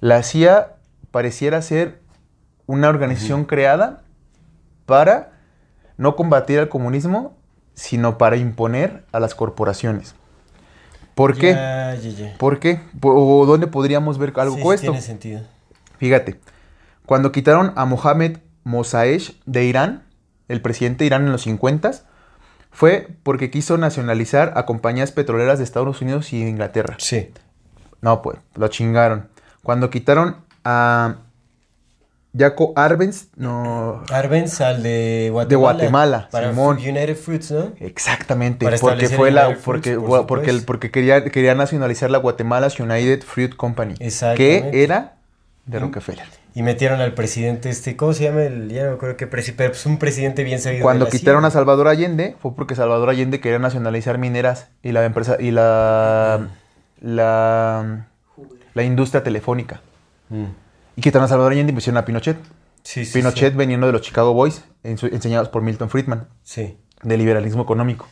La CIA pareciera ser una organización creada para no combatir al comunismo, sino para imponer a las corporaciones. ¿Por qué? ¿Por qué? ¿O dónde podríamos ver algo Sí, como sí esto? tiene sentido. Fíjate, cuando quitaron a Mohamed Mossadeq de Irán, el presidente de Irán en los 50 fue porque quiso nacionalizar a compañías petroleras de Estados Unidos y Inglaterra. Sí. No, pues, lo chingaron. Cuando quitaron a Jaco Arbenz, no... Arbenz al de Guatemala. De Guatemala, Para Simón. United Fruits, ¿no? Exactamente, Para porque fue la porque por porque supuesto. porque quería quería nacionalizar la Guatemala's United Fruit Company, que era de Rockefeller. Y metieron al presidente este, ¿cómo se llama? El, ya no me acuerdo qué presidente, pero pues un presidente bien sabido. Cuando de la quitaron CIA. a Salvador Allende fue porque Salvador Allende quería nacionalizar mineras y la empresa y la la, la industria telefónica. Mm. Y quitaron a Salvador Allende y pusieron a Pinochet. Sí, sí, Pinochet sí. veniendo de los Chicago Boys, en su- enseñados por Milton Friedman, Sí. de liberalismo económico.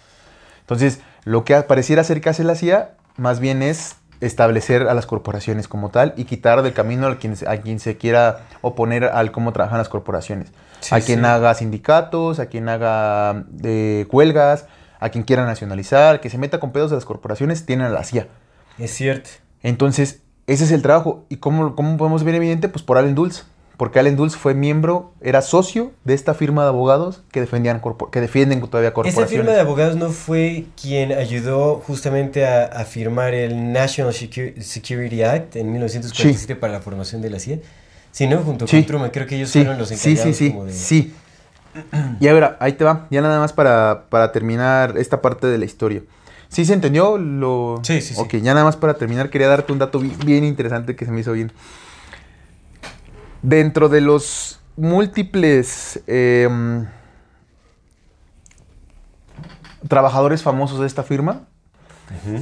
Entonces, lo que pareciera ser que hace la CIA, más bien es establecer a las corporaciones como tal y quitar del camino a quien, a quien se quiera oponer al cómo trabajan las corporaciones. Sí, a quien sí. haga sindicatos, a quien haga eh, huelgas, a quien quiera nacionalizar, que se meta con pedos de las corporaciones, tienen a la CIA. Es cierto. Entonces, ese es el trabajo. ¿Y cómo, cómo podemos ver evidente? Pues por Allen Dulles. Porque Allen Dulles fue miembro, era socio de esta firma de abogados que defendían que defienden todavía Esa corporaciones. firma de abogados no fue quien ayudó justamente a, a firmar el National Secu- Security Act en 1947 para la formación de la CIA, sino junto Sí. con Truman. Creo que ellos Sí, fueron los sí, encargados sí, sí, como de... sí. Y ahora, ahí te va. Ya nada más para, para terminar esta parte de la historia. ¿Sí se entendió? Lo... Sí, sí, sí. Ok, ya nada más para terminar, quería darte un dato bi- bien interesante que se me hizo bien. Dentro de los múltiples em, trabajadores famosos de esta firma,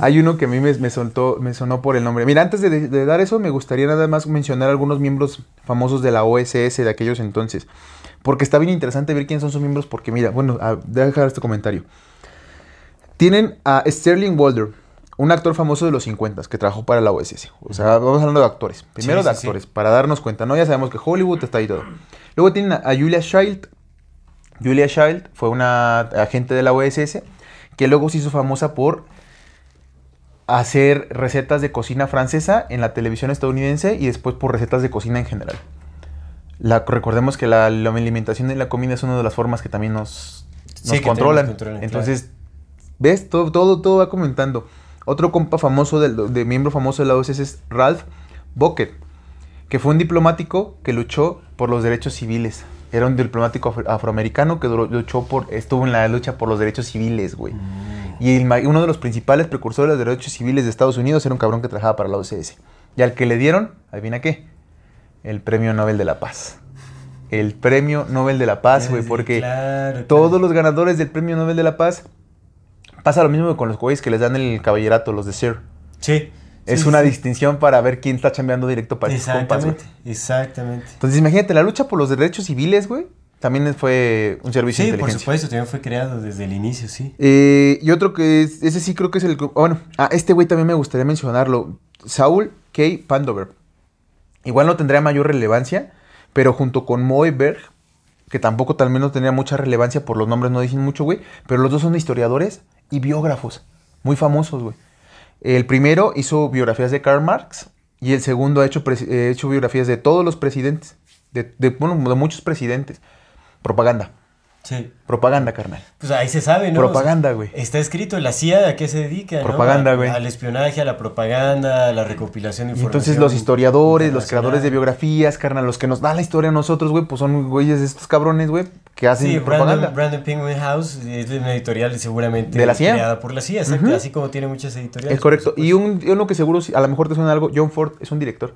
hay uno que a mí me, me soltó- me sonó por el nombre. Mira, antes de, de dar eso, me gustaría nada más mencionar algunos miembros famosos de la OSS de aquellos entonces. Porque está bien interesante ver quiénes son sus miembros. Porque mira, bueno, a, deja dejar este comentario. Tienen a Sterling Walder, un actor famoso de los 50 que trabajó para la OSS. O sea, vamos hablando de actores. Primero Sí, de sí, sí. actores, para darnos cuenta, ¿no? Ya sabemos que Hollywood está ahí todo. Luego tienen a, Julia Child. Julia Child fue una agente de la OSS que luego se hizo famosa por hacer recetas de cocina francesa en la televisión estadounidense y después por recetas de cocina en general. La, recordemos que la, la alimentación y la comida es una de las formas que también nos, nos Sí, que controlan. te nos controlan, Entonces, ¿ves? Todo, todo, todo va comentando. Otro compa famoso, del, de miembro famoso de la OSS es Ralph Bucket, que fue un diplomático que luchó por los derechos civiles. Era un diplomático afro- afroamericano que luchó por, estuvo en la lucha por los derechos civiles, güey. Y el uno de los principales precursores de los derechos civiles de Estados Unidos era un cabrón que trabajaba para la OCS. Y al que le dieron, adivina qué, el Premio Nobel de la Paz. El Premio Nobel de la Paz, güey, porque claro, todos los ganadores del Premio Nobel de la Paz pasa lo mismo que con los güeyes que les dan el caballerato, los de Sir. Sí. Es sí, una sí. distinción para ver quién está chambeando directo para esos compas. Exactamente, exactamente. Entonces, imagínate, la lucha por los derechos civiles, güey, también fue un servicio de Sí, por supuesto, también fue creado desde el inicio, sí. Eh, y otro que es, ese sí creo que es el... Bueno, ah, este güey también me gustaría mencionarlo. Saul K. Pandover. Igual no tendría mayor relevancia, pero junto con Moe Berg, que tampoco tal vez no tendría mucha relevancia por los nombres, no dicen mucho, güey, pero los dos son historiadores y biógrafos, muy famosos, güey. El primero hizo biografías de Karl Marx y el segundo ha hecho, hecho biografías de todos los presidentes, de, de, bueno, de muchos presidentes. Propaganda, Sí. propaganda, carnal. Pues ahí se sabe, ¿no? Propaganda, güey. Está escrito la CIA a qué se dedica. Propaganda, güey. Al espionaje, a la propaganda, a la recopilación de Y información. entonces los historiadores, los creadores de biografías, carnal, los que nos dan la historia a nosotros, güey, pues son güeyes de estos cabrones, güey, que hacen Sí, propaganda. Brandon, Brandon Penguin House es una editorial seguramente De la CIA. creada por la CIA, exacto, así como tiene muchas editoriales. Es correcto. Y un, uno que seguro, a lo mejor te suena algo, John Ford es un director.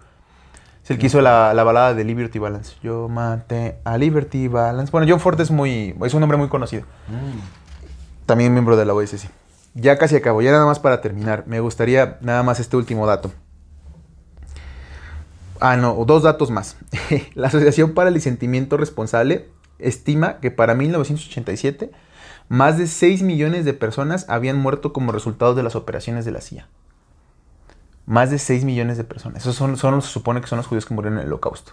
Es el que hizo la, la balada de Liberty Balance. Yo maté a Liberty Balance. Bueno, John Ford es muy, es un hombre muy conocido. Mm. También miembro de la OSC. Ya casi acabo. Ya nada más para terminar. Me gustaría nada más este último dato. Ah, no, dos datos más. la Asociación para el Sentimiento Responsable estima que para 1987 más de 6 millones de personas habían muerto como resultado de las operaciones de la CIA. Más de 6 millones de personas. Esos son, son, se supone que son los judíos que murieron en el holocausto.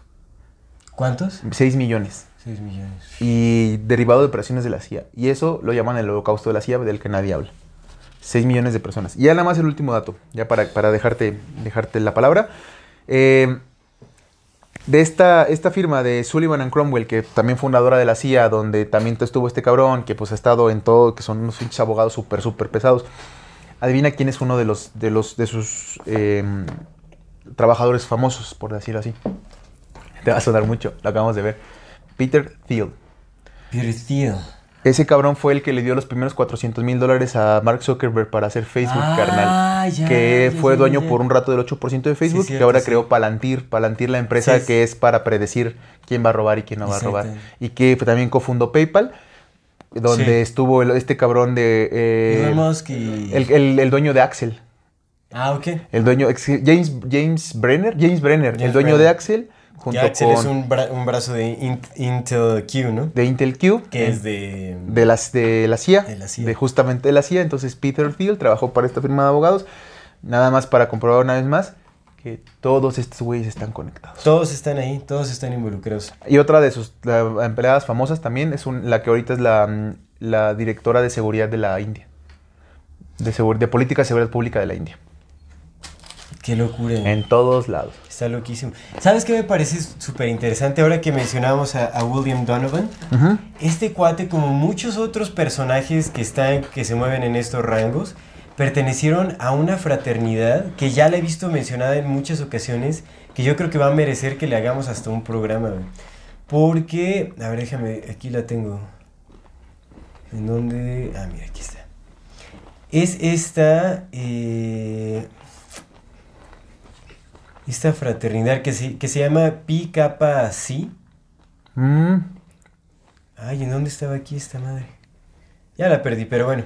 ¿Cuántos? 6 millones. 6 millones. Y derivado de operaciones de la CIA. Y eso lo llaman el holocausto de la CIA, del que nadie habla. 6 millones de personas. Y ya nada más el último dato, ya para, para dejarte, dejarte la palabra. Eh, de esta, esta firma de Sullivan and Cromwell, que también fundadora de la CIA, donde también estuvo este cabrón, que pues ha estado en todo, que son unos pinches abogados súper, súper pesados. Adivina quién es uno de los de los de sus eh, trabajadores famosos, por decirlo así. Te va a sonar mucho, lo acabamos de ver. Peter Thiel. Peter Thiel. Ese cabrón fue el que le dio los primeros 400 mil dólares a Mark Zuckerberg para hacer Facebook, Ah, carnal. ya, que ya, fue ya, dueño por un rato del 8% de Facebook, que cierto, ahora sí. creó Palantir. Palantir, la empresa Sí, que es para predecir quién va a robar y quién no va a robar. Y que también cofundó PayPal, donde Sí. estuvo el- este cabrón de... eh, Elon Musk y... el, el- el dueño de Axel. Ah, ok. El dueño, James, James Brenner, James Brenner, el dueño Brenner. de Axel, junto Que Axel con es un, bra- un brazo de Int- Intel Q, ¿no? de Intel Q, Que es de... de, las, de la CIA, De la CIA. de justamente de la CIA. Entonces Peter Thiel trabajó para esta firma de abogados, nada más para comprobar una vez más que todos estos güeyes están conectados. Todos están ahí, todos están involucrados. Y otra de sus la- empleadas famosas también es un- la que ahorita es la, la directora de seguridad de la India. De, política de seguridad pública de la India. Qué locura. En todos lados. Está loquísimo. ¿Sabes qué me parece súper interesante ahora que mencionamos a, a William Donovan? Este cuate, como muchos otros personajes que están, que se mueven en estos rangos, pertenecieron a una fraternidad que ya la he visto mencionada en muchas ocasiones, que yo creo que va a merecer que le hagamos hasta un programa, güey. Porque, a ver, déjame, aquí la tengo. ¿En dónde? Ah, mira, aquí está. Es esta, eh, esta fraternidad que se, que se llama Pi Kappa Psi. Mm. Ay, ¿en dónde estaba aquí esta madre? Ya la perdí, pero bueno.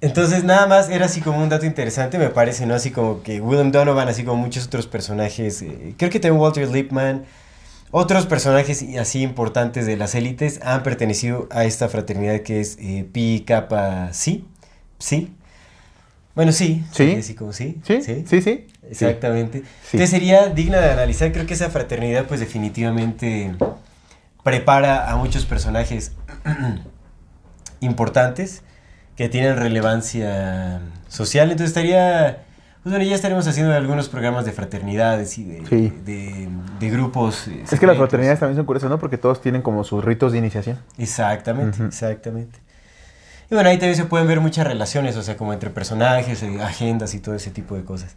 Entonces, nada más era así como un dato interesante, me parece, ¿no? Así como que William Donovan, así como muchos otros personajes, eh, creo que también Walter Lippmann, otros personajes así importantes de las élites han pertenecido a esta fraternidad que es eh, Pi Kappa Psi. ¿Sí? Bueno, sí. Sí. Así como sí. Sí, sí, sí. Exactamente. Entonces sería digna de analizar. Creo que esa fraternidad, pues definitivamente prepara a muchos personajes importantes que tienen relevancia social. Entonces estaría. Pues bueno, ya estaremos haciendo algunos programas de fraternidades y de, Sí. de, de grupos. eh, Es que las fraternidades también son curiosas, ¿no? Porque todos tienen como sus ritos de iniciación. Exactamente, exactamente. Y bueno, ahí también se pueden ver muchas relaciones, o sea, como entre personajes, eh, agendas y todo ese tipo de cosas.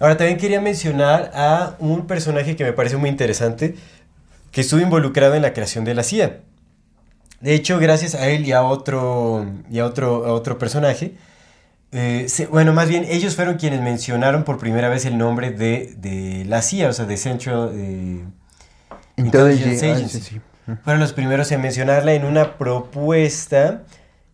Ahora, también quería mencionar a un personaje que me parece muy interesante, que estuvo involucrado en la creación de la CIA. De hecho, gracias a él y a otro, y a otro, a otro personaje, eh, se- bueno, más bien ellos fueron quienes mencionaron por primera vez el nombre de, de la CIA, o sea, de Central eh, Intelligence Agency. Fueron los primeros en mencionarla en una propuesta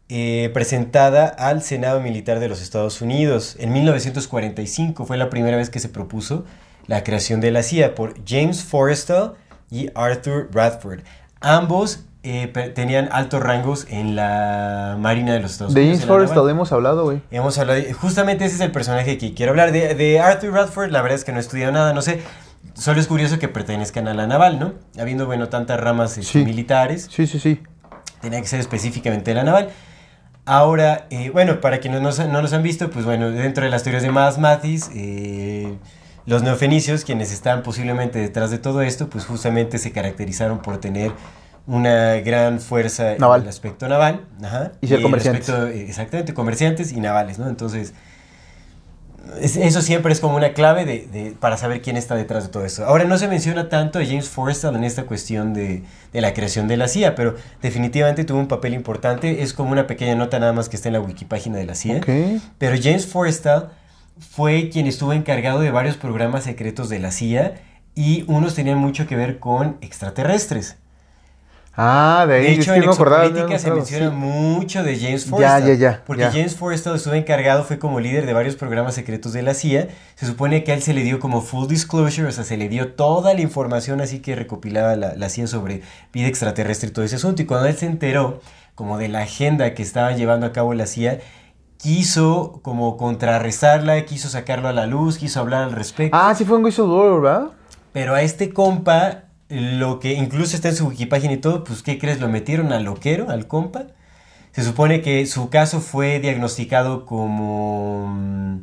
eh, presentada al Senado Militar de los Estados Unidos. En 1945 fue la primera vez que se propuso la creación de la CIA por James Forrestal y Arthur Bradford. Ambos eh, tenían altos rangos en la Marina de los Estados De Unidos. James en la Forrestal hemos hablado, güey. Hemos hablado, justamente ese es el personaje que quiero hablar. De, de Arthur Radford, la verdad es que no he estudiado nada, no sé. Solo es curioso que pertenezcan a la naval, ¿no? Habiendo, bueno, tantas ramas este, Sí. militares, Sí, sí, sí. tenía que ser específicamente de la naval. Ahora, eh, bueno, para quienes no, no nos han visto, pues bueno, dentro de las teorías de Miles Mathis, eh, los neofenicios, quienes están posiblemente detrás de todo esto, pues justamente se caracterizaron por tener una gran fuerza Naval. en el aspecto naval. Ajá, Y ser el comerciantes. aspecto, exactamente, comerciantes y navales, ¿no? Entonces, es- eso siempre es como una clave de, de- para saber quién está detrás de todo eso. Ahora no se menciona tanto a James Forrestal en esta cuestión de, de la creación de la CIA, pero definitivamente tuvo un papel importante. Es como una pequeña nota nada más que está en la wikipágina de la CIA. Pero James Forrestal fue quien estuvo encargado de varios programas secretos de la CIA y unos tenían mucho que ver con extraterrestres. Ah, de ahí. De es hecho, que en no acordaba, no se menciona sí. mucho de James Ya, Forrestal. ya, ya, Porque ya. James Forrestal estuvo encargado, fue como líder de varios programas secretos de la CIA. Se supone que a él se le dio como full disclosure, o sea, se le dio toda la información así que recopilaba la, la CIA sobre vida extraterrestre y todo ese asunto. Y cuando él se enteró como de la agenda que estaba llevando a cabo la CIA, quiso como contrarrestarla, quiso sacarlo a la luz, quiso hablar al respecto. Ah, sí fue un whistleblower, ¿verdad? Pero a este compa, lo que incluso está en su wikipágina y todo, pues ¿qué crees? Lo metieron al loquero, al compa. Se supone que su caso fue diagnosticado como... mm,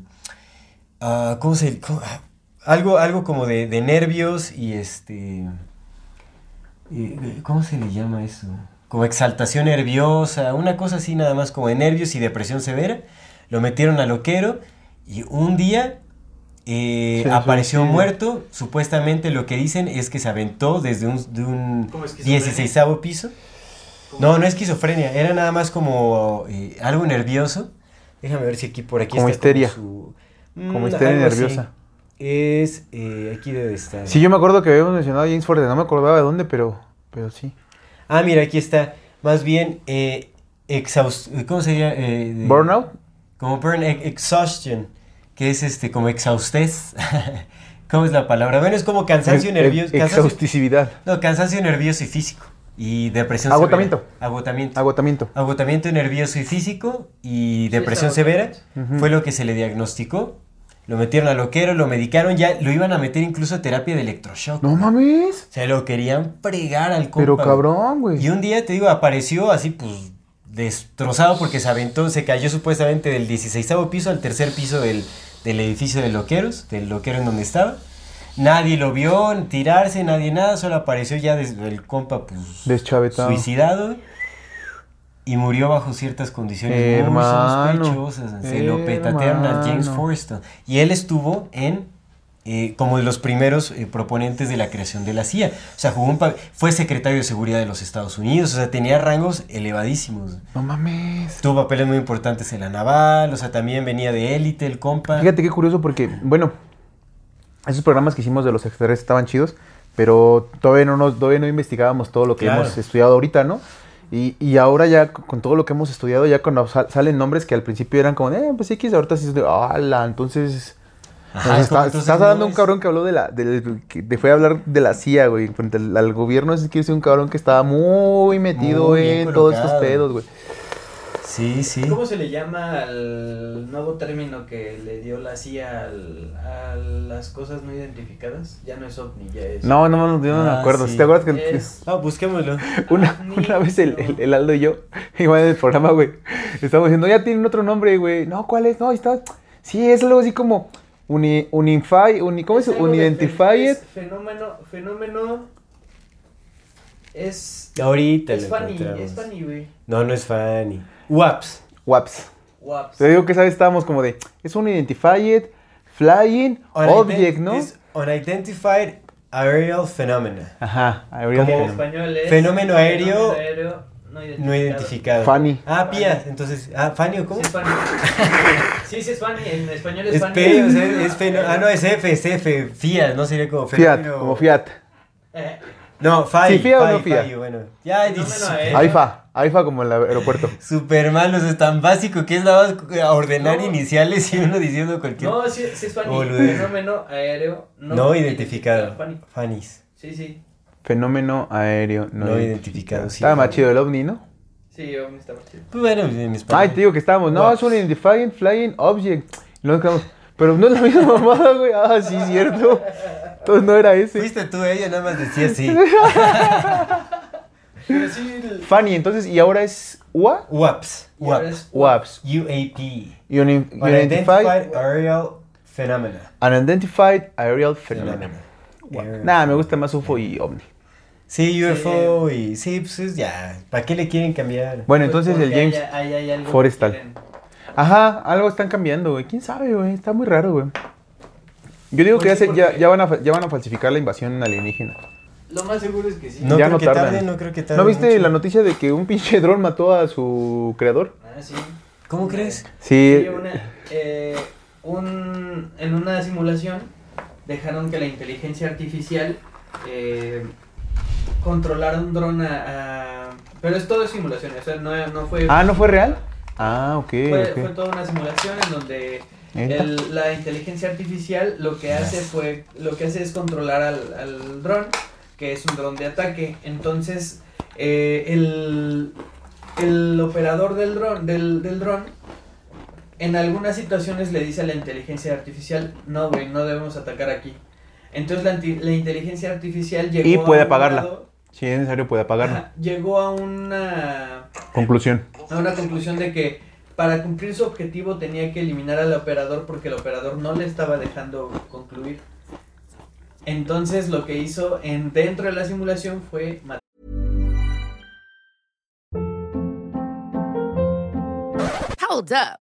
ah, ¿Cómo se...? cómo- algo, algo como de, de nervios y este... ¿Cómo se le llama eso? Como exaltación nerviosa, una cosa así nada más como de nervios y depresión severa. Lo metieron al loquero y un día eh, Sí, apareció sí. muerto. Supuestamente lo que dicen es que se aventó desde un, de un ¿Como esquizofrenia? 16 piso. No, no esquizofrenia, era nada más como eh, algo nervioso. Déjame ver si aquí por aquí Como está histeria. su- Como Mm, histeria algo así. nerviosa. Es, eh, aquí debe estar. Sí, yo me acuerdo que habíamos mencionado a James Forrestal, no me acordaba de dónde, pero, pero sí. Ah, mira, aquí está. Más bien, eh, exhaust... ¿Cómo sería? Eh, de- ¿Burnout? Como burn e- exhaustion, que es este como exhaustez. ¿Cómo es la palabra? Bueno, es como cansancio Ex- nervioso. cansancio- Exhausticidad. no, cansancio nervioso y físico. Y depresión Agotamiento. severa. Agotamiento. Agotamiento. Agotamiento nervioso y físico y depresión es severa fue lo que se le diagnosticó. Lo metieron al loquero, lo medicaron, ya lo iban a meter incluso a terapia de electroshock. No mames. Se lo querían pregar al compa. Pero cabrón, güey. Y un día, te digo, apareció así, pues, destrozado porque se aventó, se cayó supuestamente del 16 piso al tercer piso del, del edificio de loqueros, del loquero en donde estaba. Nadie lo vio tirarse, nadie nada, solo apareció ya desde el compa, pues, Deschavetado. suicidado. Y murió bajo ciertas condiciones Hermano, muy sospechosas. Se lo petatearon a James hermano. Forrestal. Y él estuvo en eh, como de los primeros eh, proponentes de la creación de la CIA. O sea, jugó un fue secretario de seguridad de los Estados Unidos. O sea, tenía rangos elevadísimos. No mames. Tuvo papeles muy importantes en la naval. O sea, también venía de élite el compa. Fíjate qué curioso porque, bueno, esos programas que hicimos de los extraterrestres estaban chidos, pero todavía no, nos, todavía no investigábamos todo lo que Claro. hemos estudiado ahorita, ¿no? Y, y ahora ya con todo lo que hemos estudiado, ya cuando sal- salen nombres que al principio eran como, eh, pues X, ahorita sí es de, ala, entonces... Ajá, está- estás hablando no de un cabrón que habló de la, que te fue a hablar de la CIA, güey, frente al, al gobierno, es que es un cabrón que estaba muy metido Muy en todos estos pedos, güey. Sí, sí. ¿Cómo se le llama al nuevo término que le dio la CIA al- a las cosas no identificadas? Ya no es ovni, ya es... No, no, no, yo no me Ah, acuerdo. sí. ¿Te acuerdas que Es Ah, busquémoslo. una, ovni, una vez el, pero- el, el Aldo y yo, igual en el programa, güey, estábamos diciendo, ya tienen otro nombre, güey. No, ¿cuál es? No, ahí está. Sí, es algo así como uni, unify, uni, ¿cómo es? algo de Unidentified. fen- es Fenómeno, fenómeno... Es... Ahorita Es lo funny, encontramos. es funny, güey. No, no es Fanny. WAPS. WAPS. Waps. Te digo que esa vez estábamos como de, es un identified flying object, ¿no? Es Unidentified Aerial Phenomena. Ajá, aerial Como En phenomena. español es... Fenómeno aéreo fenómeno aéreo no identificado. No identificado. Fanny. Ah, Pía. Entonces, ah, Fanny o cómo? Sí, es funny. sí, sí es funny. En español es, Es. P, o sea, es feno- Ah, no, es F, es F. Fiat, no sería como Fiat, como Fiat. Eh, No, FAI. Sí, Fiat o FAI, no Fiat. FAI, bueno. Ya, aéreo. AIFA, AIFA como el aeropuerto. Super mal, o sea, es tan básico que es nada más a ordenar No. iniciales y uno diciendo cualquier. no, sí, sí es funny. Boludez. Fenómeno aéreo no, no, identificado. Fannies. Sí, sí. Fenómeno aéreo no, No identificado. identificado, sí. Estaba más chido el ovni, ¿no? Sí, ovni está más chido. Pues bueno, en español. Ay, te digo que estábamos. No, es un identifying flying object. Y nos quedamos. Pero no es la misma mamada, güey. Ah, sí, cierto. Entonces no era ese. Fuiste tú, ella nada más decía sí. Pero sí, el- Fanny, entonces, ¿y ahora es UA? WAPS. y ahora WAPS. es- UAPS. UAP. Uni- Unidentified Unidentified Aerial Phenomena. Unidentified Aerial Phenomenon. Aerial Nada, me gusta más UFO y OVNI. Sí, UFO y sí, pues es ya. ¿Para qué le quieren cambiar? Bueno, pues entonces el porque James hay- hay- hay Forestal. Ajá, algo están cambiando, güey. ¿Quién sabe, güey? Está muy raro, güey. Yo digo que Pues ya, sí, se- ya, van a, ya van a falsificar la invasión alienígena. Lo más seguro es que sí. No Ya creo no que tardan. tarde, no creo que tarde. ¿No viste mucho. la noticia de que un pinche dron mató a su creador? Ah, sí. ¿Cómo crees? Sí. Sí, una- eh, un- en una simulación dejaron que la inteligencia artificial eh, controlara un dron a, a- Pero es todo simulación, o sea, no, no fue... Ah, ¿no fue real? Ah, ok, fue, ok. fue toda una simulación en donde el- la inteligencia artificial lo que hace fue lo que hace es controlar al, al dron que es un dron de ataque. Entonces eh, el, el operador del dron del, del dron en algunas situaciones le dice a la inteligencia artificial no güey no debemos atacar aquí entonces la, inteligencia artificial llegó Y puede a un apagarla. grado- Si es necesario, puede apagarlo. Ajá, llegó a una Conclusión. a una conclusión de que para cumplir su objetivo tenía que eliminar al operador porque el operador no le estaba dejando concluir. Entonces lo que hizo en dentro de la simulación fue matar Hold up.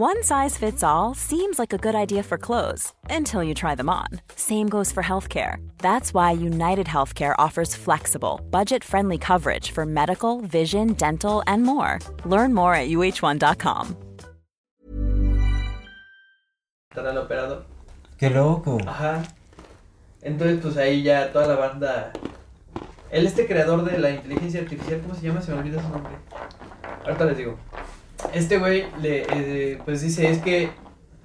One size fits all seems like a good idea for clothes until you try them on. Same goes for healthcare. That's why United Healthcare offers flexible, budget friendly coverage for medical, vision, dental, and more. Learn more at uh1.com. al operador. Qué loco. Ajá. Entonces pues ahí ya toda la banda... Él este creador de la inteligencia artificial, ¿cómo se llama? Se me olvida su nombre. Ahorita les digo. Este güey le eh, pues dice es que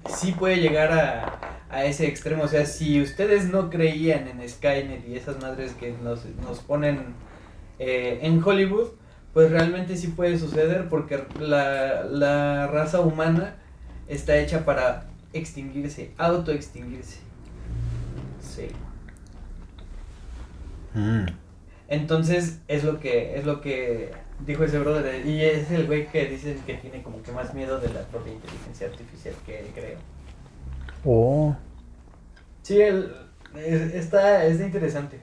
sí puede llegar a, a ese extremo. O sea, si ustedes no creían en Skynet y esas madres que nos, nos ponen eh, en Hollywood, pues realmente sí puede suceder porque la, la raza humana está hecha para extinguirse, autoextinguirse. Sí. Mm. Entonces es lo que es lo que dijo ese brother y es el güey que dicen que tiene como que más miedo de la propia inteligencia artificial que él creo. Oh. Sí, el, es- está, es interesante.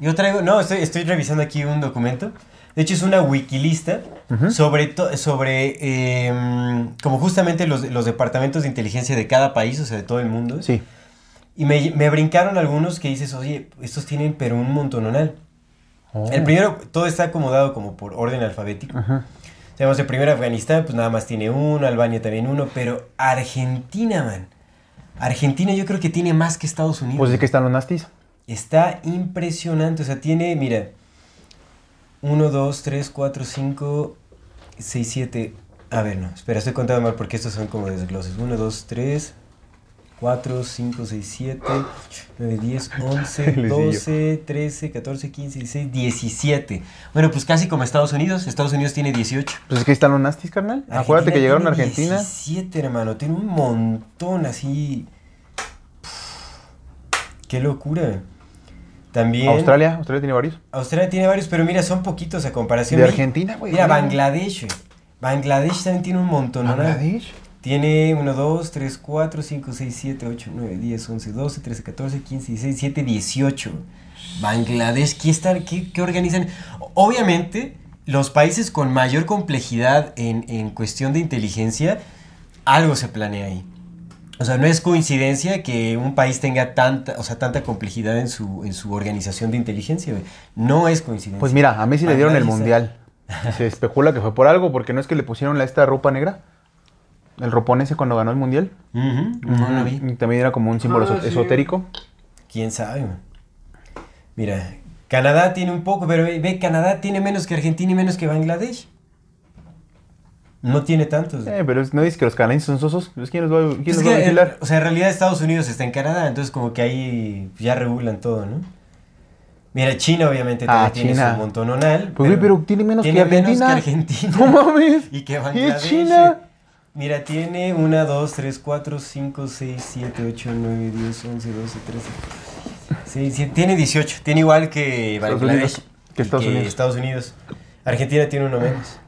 Yo traigo, no, estoy, estoy revisando aquí un documento. De hecho, es una wikilista sobre, to- sobre em, como justamente los, los departamentos de inteligencia de cada país, o sea, de todo el mundo. Sí. Y me, me brincaron algunos que dices, oye, estos tienen pero un montononal. Oh. El primero, todo está acomodado como por orden alfabético. Ajá. Tenemos el primero Afganistán, pues nada más tiene uno, Albania también uno, pero Argentina, man. Argentina yo creo que tiene más que Estados Unidos. Pues de qué están los nastis. Está impresionante, o sea, tiene, mira, 1, 2, 3, 4, 5, 6, 7. A ver, no, espera, estoy contando mal porque estos son como desgloses. 1, 2, 3, 4, 5, 6, 7, 9, 10, 11, Luisillo. 12, 13, 14, 15, 16, 17. Bueno, pues casi como Estados Unidos. Estados Unidos tiene 18. Pues es que están los nastis, carnal. Acuérdate que llegaron a Argentina. 17, hermano. Tiene un montón así. Qué locura. También. Australia, Australia tiene varios. Australia tiene varios, pero mira, son poquitos a comparación. De Argentina, güey. Mira. Bangladesh. Bangladesh también tiene un montón, ¿no? Bangladesh. Tiene 1, 2, 3, 4, 5, 6, 7, 8, 9, 10, 11, 12, 13, 14, 15, 16, 17, 18. Bangladesh, ¿qué, están, qué, qué organizan? Obviamente, los países con mayor complejidad en, en cuestión de inteligencia, algo se planea ahí. O sea, no es coincidencia que un país tenga tanta, o sea, tanta complejidad en su, en su organización de inteligencia. No es coincidencia. Pues mira, a Messi le dieron el Bangladesh, mundial. Y Se especula que fue por algo, porque no es que le pusieron la, esta ropa negra. El ropón ese cuando ganó el mundial. No lo vi. Y También era como un símbolo Ah, sí. esotérico. ¿Quién sabe? man? Mira, Canadá tiene un poco, pero ve, Canadá tiene menos que Argentina y menos que Bangladesh. No tiene tantos. Eh, pero es- no dices que los canadienses son sosos. ¿Quién los va, quién Pues los va a vigilar? o sea, en realidad Estados Unidos está en Canadá, entonces como que ahí ya regulan todo, ¿no? Mira, China obviamente Ah, también tiene China. su montononal. Pues, güey, pero tiene menos que Argentina. Argentina. No mames. Y que ¿Y Bangladesh. China? Mira, tiene 1, 2, 3, 4, 5, 6, 7, 8, 9, 10, 11, 12, 13, 14, 15, Tiene 18. Tiene igual que Estados Bangladesh. Unidos. Que Estados Unidos. Estados Unidos. Argentina tiene uno menos.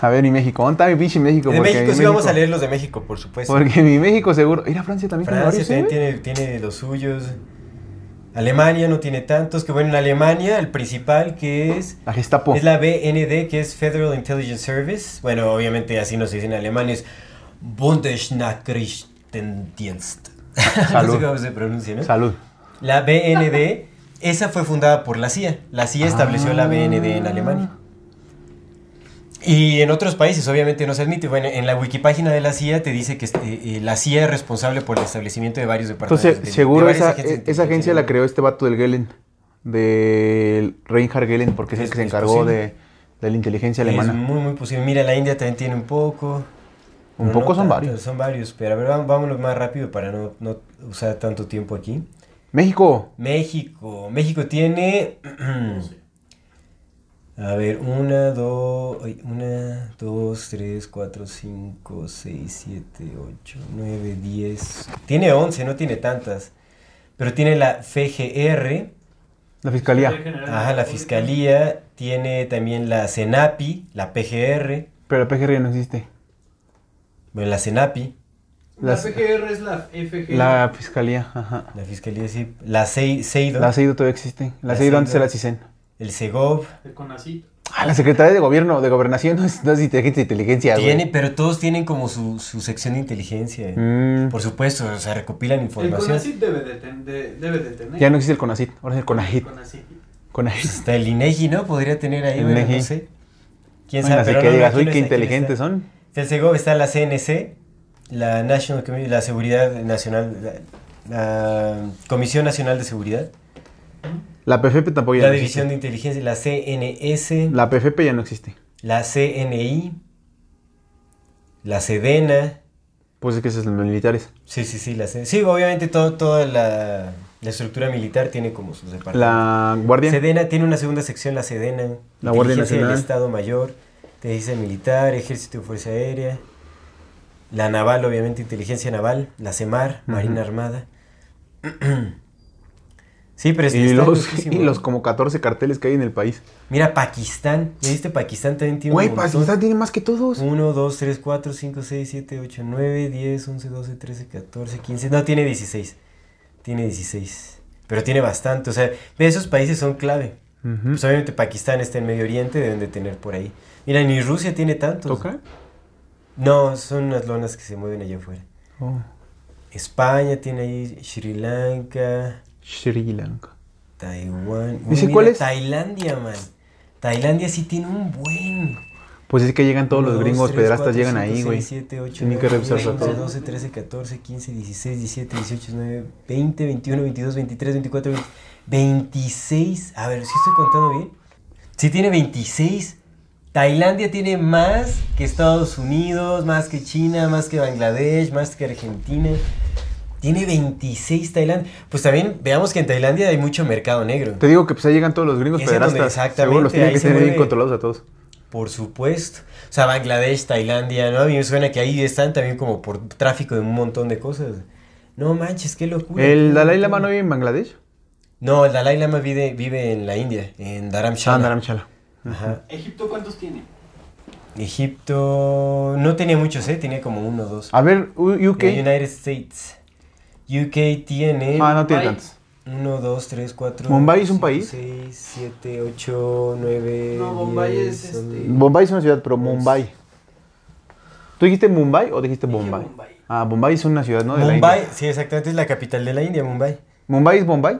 A ver, y México. ¿Dónde está mi pinche México? De México sí vamos a México- leer los de México, por supuesto. Porque mi México seguro. Mira, Francia también Francia tiene también varios. ¿eh? tiene, tiene los suyos. Alemania no tiene tantos. Que bueno, en Alemania el principal que es... La Gestapo. Es la BND, que es Federal Intelligence Service. Bueno, obviamente así no se dice en alemán, es Bundesnachrichtendienst. no Salud. sé cómo se pronuncia, ¿no? Salud. La BND, esa fue fundada por la CIA. La CIA estableció la BND en. Alemania. Y en otros países, obviamente, no se admite. Bueno, en la wikipágina de la CIA te dice que este, eh, la CIA es responsable por el establecimiento de varios departamentos. Entonces, de- seguro esa, agencias esa agencia la creó este vato del Gelen. Del Reinhard Gelen, porque es, el Es- que se es encargó de, de la inteligencia Es alemana. muy, muy posible. Mira, la India también tiene un poco. Un poco no son tanto, varios. Son varios, pero a ver, vámonos más rápido para no, no usar tanto tiempo aquí. México. México. México tiene. A ver, una, dos, una, dos, tres, cuatro, cinco, seis, siete, ocho, nueve, diez. Tiene once, no tiene tantas. Pero tiene la FGR, La fiscalía. ajá, la Fiscalía, tiene también la CENAPI, la PGR, Pero la PGR ya no existe. bueno, la CENAPI, La PGR es la FG. La fiscalía, ajá. la Fiscalía, sí, la CEI- CEIDO, La CEIDO todavía existe. La La CEIDO antes era CISEN. El SEGOV. El CONACYT. Ah, la Secretaría de Gobierno, de Gobernación, no es, no es inteligencia, inteligencia, güey. Tiene, pero todos tienen como su, su sección de inteligencia. Mm, Por supuesto, o sea, recopilan El información. CONACYT debe de, ten- de- debe de tener. ya no existe el CONACIT, ahora es el CONAGIT. CONACYT. CONAGIT. Hasta el INEGI, ¿no? Podría tener ahí, El bueno, INEGI. no sé. ¿Quién Bueno, sabe? así Pero que no, no, digas, aquí uy, no qué inteligentes son. Está el SEGOV, está la CNC, la National Commi- la Seguridad Nacional, la, la Comisión Nacional de Seguridad, La PFP tampoco ya la no División de. Inteligencia, la CNS, La PFP ya no existe. la CNI, la SEDENA, Pues es que esos son los militares. sí, sí, sí, la C- Sí, obviamente todo, toda la, la estructura militar tiene como sus departamentos. La Guardia. Sedena tiene una segunda sección, la Sedena. La Guardia Inteligencia del Nacional. Estado Mayor, Inteligencia Militar, Ejército y Fuerza Aérea. La Naval, obviamente, Inteligencia Naval. La CEMAR, Marina Armada. sí, pero es Y está los, y los como 14 carteles que hay en el país. Mira, Pakistán. ¿Ya viste? Pakistán también tiene Güey, un. Pakistán tiene más que todos. 1, 2, 3, 4, 5, 6, 7, 8, 9, 10, 11, 12, 13, 14, 15. No, tiene 16. Tiene 16. pero tiene bastante. O sea, esos países son clave. Ujú. Pues obviamente Pakistán está en Medio Oriente, deben de tener por ahí. Mira, ni Rusia tiene tantos. ¿Toca? No, son unas lonas que se mueven allá afuera. Oh. España tiene ahí, Sri Lanka, Sri Lanka. Taiwán. ¿Dice Uy, cuál mira, es? Tailandia, man. Tailandia sí tiene un buen. Pues es que llegan todos los Uno, gringos cuatro, llegan ahí, güey. seis, siete, ocho, Tienen que nueve, revisar diez, a todos. 12, 13, 14, 15, 16, 17, 18, 19, 20, 21, 22, 23, 24, 20, 26. A ver, si estoy contando bien. Sí, tiene 26. Tailandia tiene más que Estados Unidos, más que China, más que Bangladesh, más que Argentina. Tiene 26 Tailandia. Pues también veamos que en Tailandia hay mucho mercado negro. Te digo que pues ahí llegan todos los gringos donde pederastas. exactamente, Seguro los tienen que se tener bien controlados a todos. Por supuesto. O sea, Bangladesh, Tailandia, ¿no? A mí me suena que ahí están también como por tráfico de un montón de cosas. No manches, qué locura. ¿El qué Dalai. Lama no vive en Bangladesh? No, el Dalai Lama vive, vive en la India, en Dharamshala. Ah, Dharamshala. Ajá. ¿Egipto cuántos tiene? Egipto no tenía muchos, ¿eh? Tenía como uno o dos. A ver, UK. The United States. UK tiene Ah, no tiene tantos. 1, 2, 3, 4. ¿Mumbai es un país? 6, 7, 8, 9. No, Bombay es, este, Bombay es una ciudad, pero Mumbai. ¿Tú dijiste Mumbai o dijiste Bombay? Bombay. Ah, Bombay es una ciudad, ¿no? De la Mumbai, India. sí, exactamente, es la capital de la India, Mumbai. ¿Mumbai es Bombay?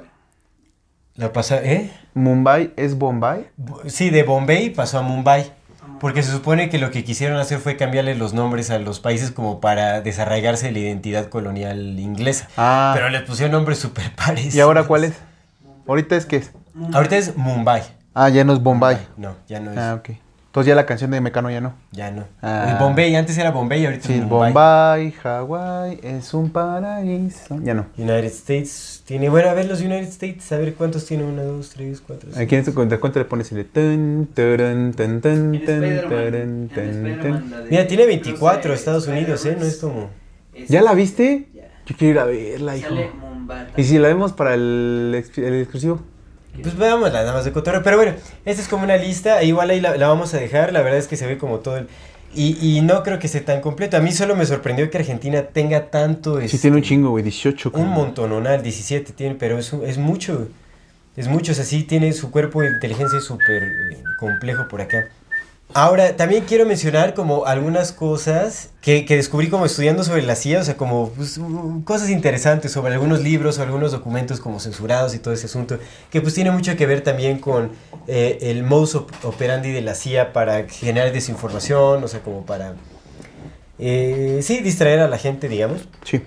La pasa, ¿eh? ¿Mumbai es Bombay? Bo- Sí, de Bombay pasó a Mumbai. Porque se supone que lo que quisieron hacer fue cambiarle los nombres a los países como para desarraigarse de la identidad colonial inglesa. Ah. Pero les pusieron nombres súper parecidos. ¿Y ahora cuál es? ¿Ahorita es qué es? Ahorita es Mumbai. Ah, ya no es Bombay. No, ya no es. Ah, ok. Entonces ya la canción de Mecano ya no. Ya no. Ah. El Bombay, antes era Bombay, ahorita Sí, es. Bombay, Hawái, es un paraíso. Ya no. United States tiene. Bueno, a ver los United States, a ver cuántos tiene. Uno, dos, tres, cuatro. cinco. Aquí en tu cuenta, cuenta le pones el Mira, tiene creo que 24 Estados Unidos, ¿eh? No es como. ¿Ya la viste? Ya. Yo quiero ir a verla, hijo. ¿Y si la vemos para el exclusivo? Pues veamos nada más de cotorreo. Pero bueno, esta es como una lista. e Igual ahí la, la vamos a dejar. La verdad es que se ve como todo el. Y, y no creo que esté tan completo. A mí solo me sorprendió que Argentina tenga tanto. Sí, este, tiene un chingo, güey, 18. Un montononal, 17 tiene, pero es, es mucho. Es mucho, o sea, sí tiene su cuerpo de inteligencia súper eh, complejo por acá. Ahora, también quiero mencionar como algunas cosas que, que descubrí como estudiando sobre la CIA, o sea, como pues, cosas interesantes sobre algunos libros o algunos documentos como censurados y todo ese asunto, que pues tiene mucho que ver también con eh, el modus op- operandi de la CIA para generar desinformación, o sea, como para, eh, sí, distraer a la gente, digamos. Sí.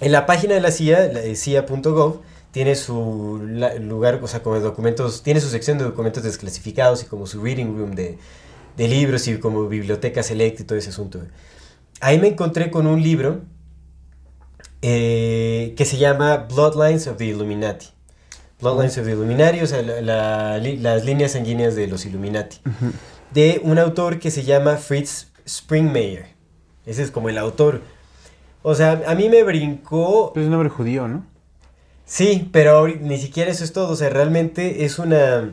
En la página de la CIA, eh, CIA.gov, tiene su lugar, o sea, como documentos, tiene su sección de documentos desclasificados y como su reading room de, de libros y como biblioteca select y todo ese asunto. Ahí me encontré con un libro eh, que se llama Bloodlines of the Illuminati. Bloodlines of the Illuminati, o sea, la- la li- las líneas sanguíneas de los Illuminati. De un autor que se llama Fritz Springmeier. Ese es como el autor. O sea, a mí me brincó Pero es un nombre judío, ¿no? Sí, pero ni siquiera eso es todo. O sea, realmente es una.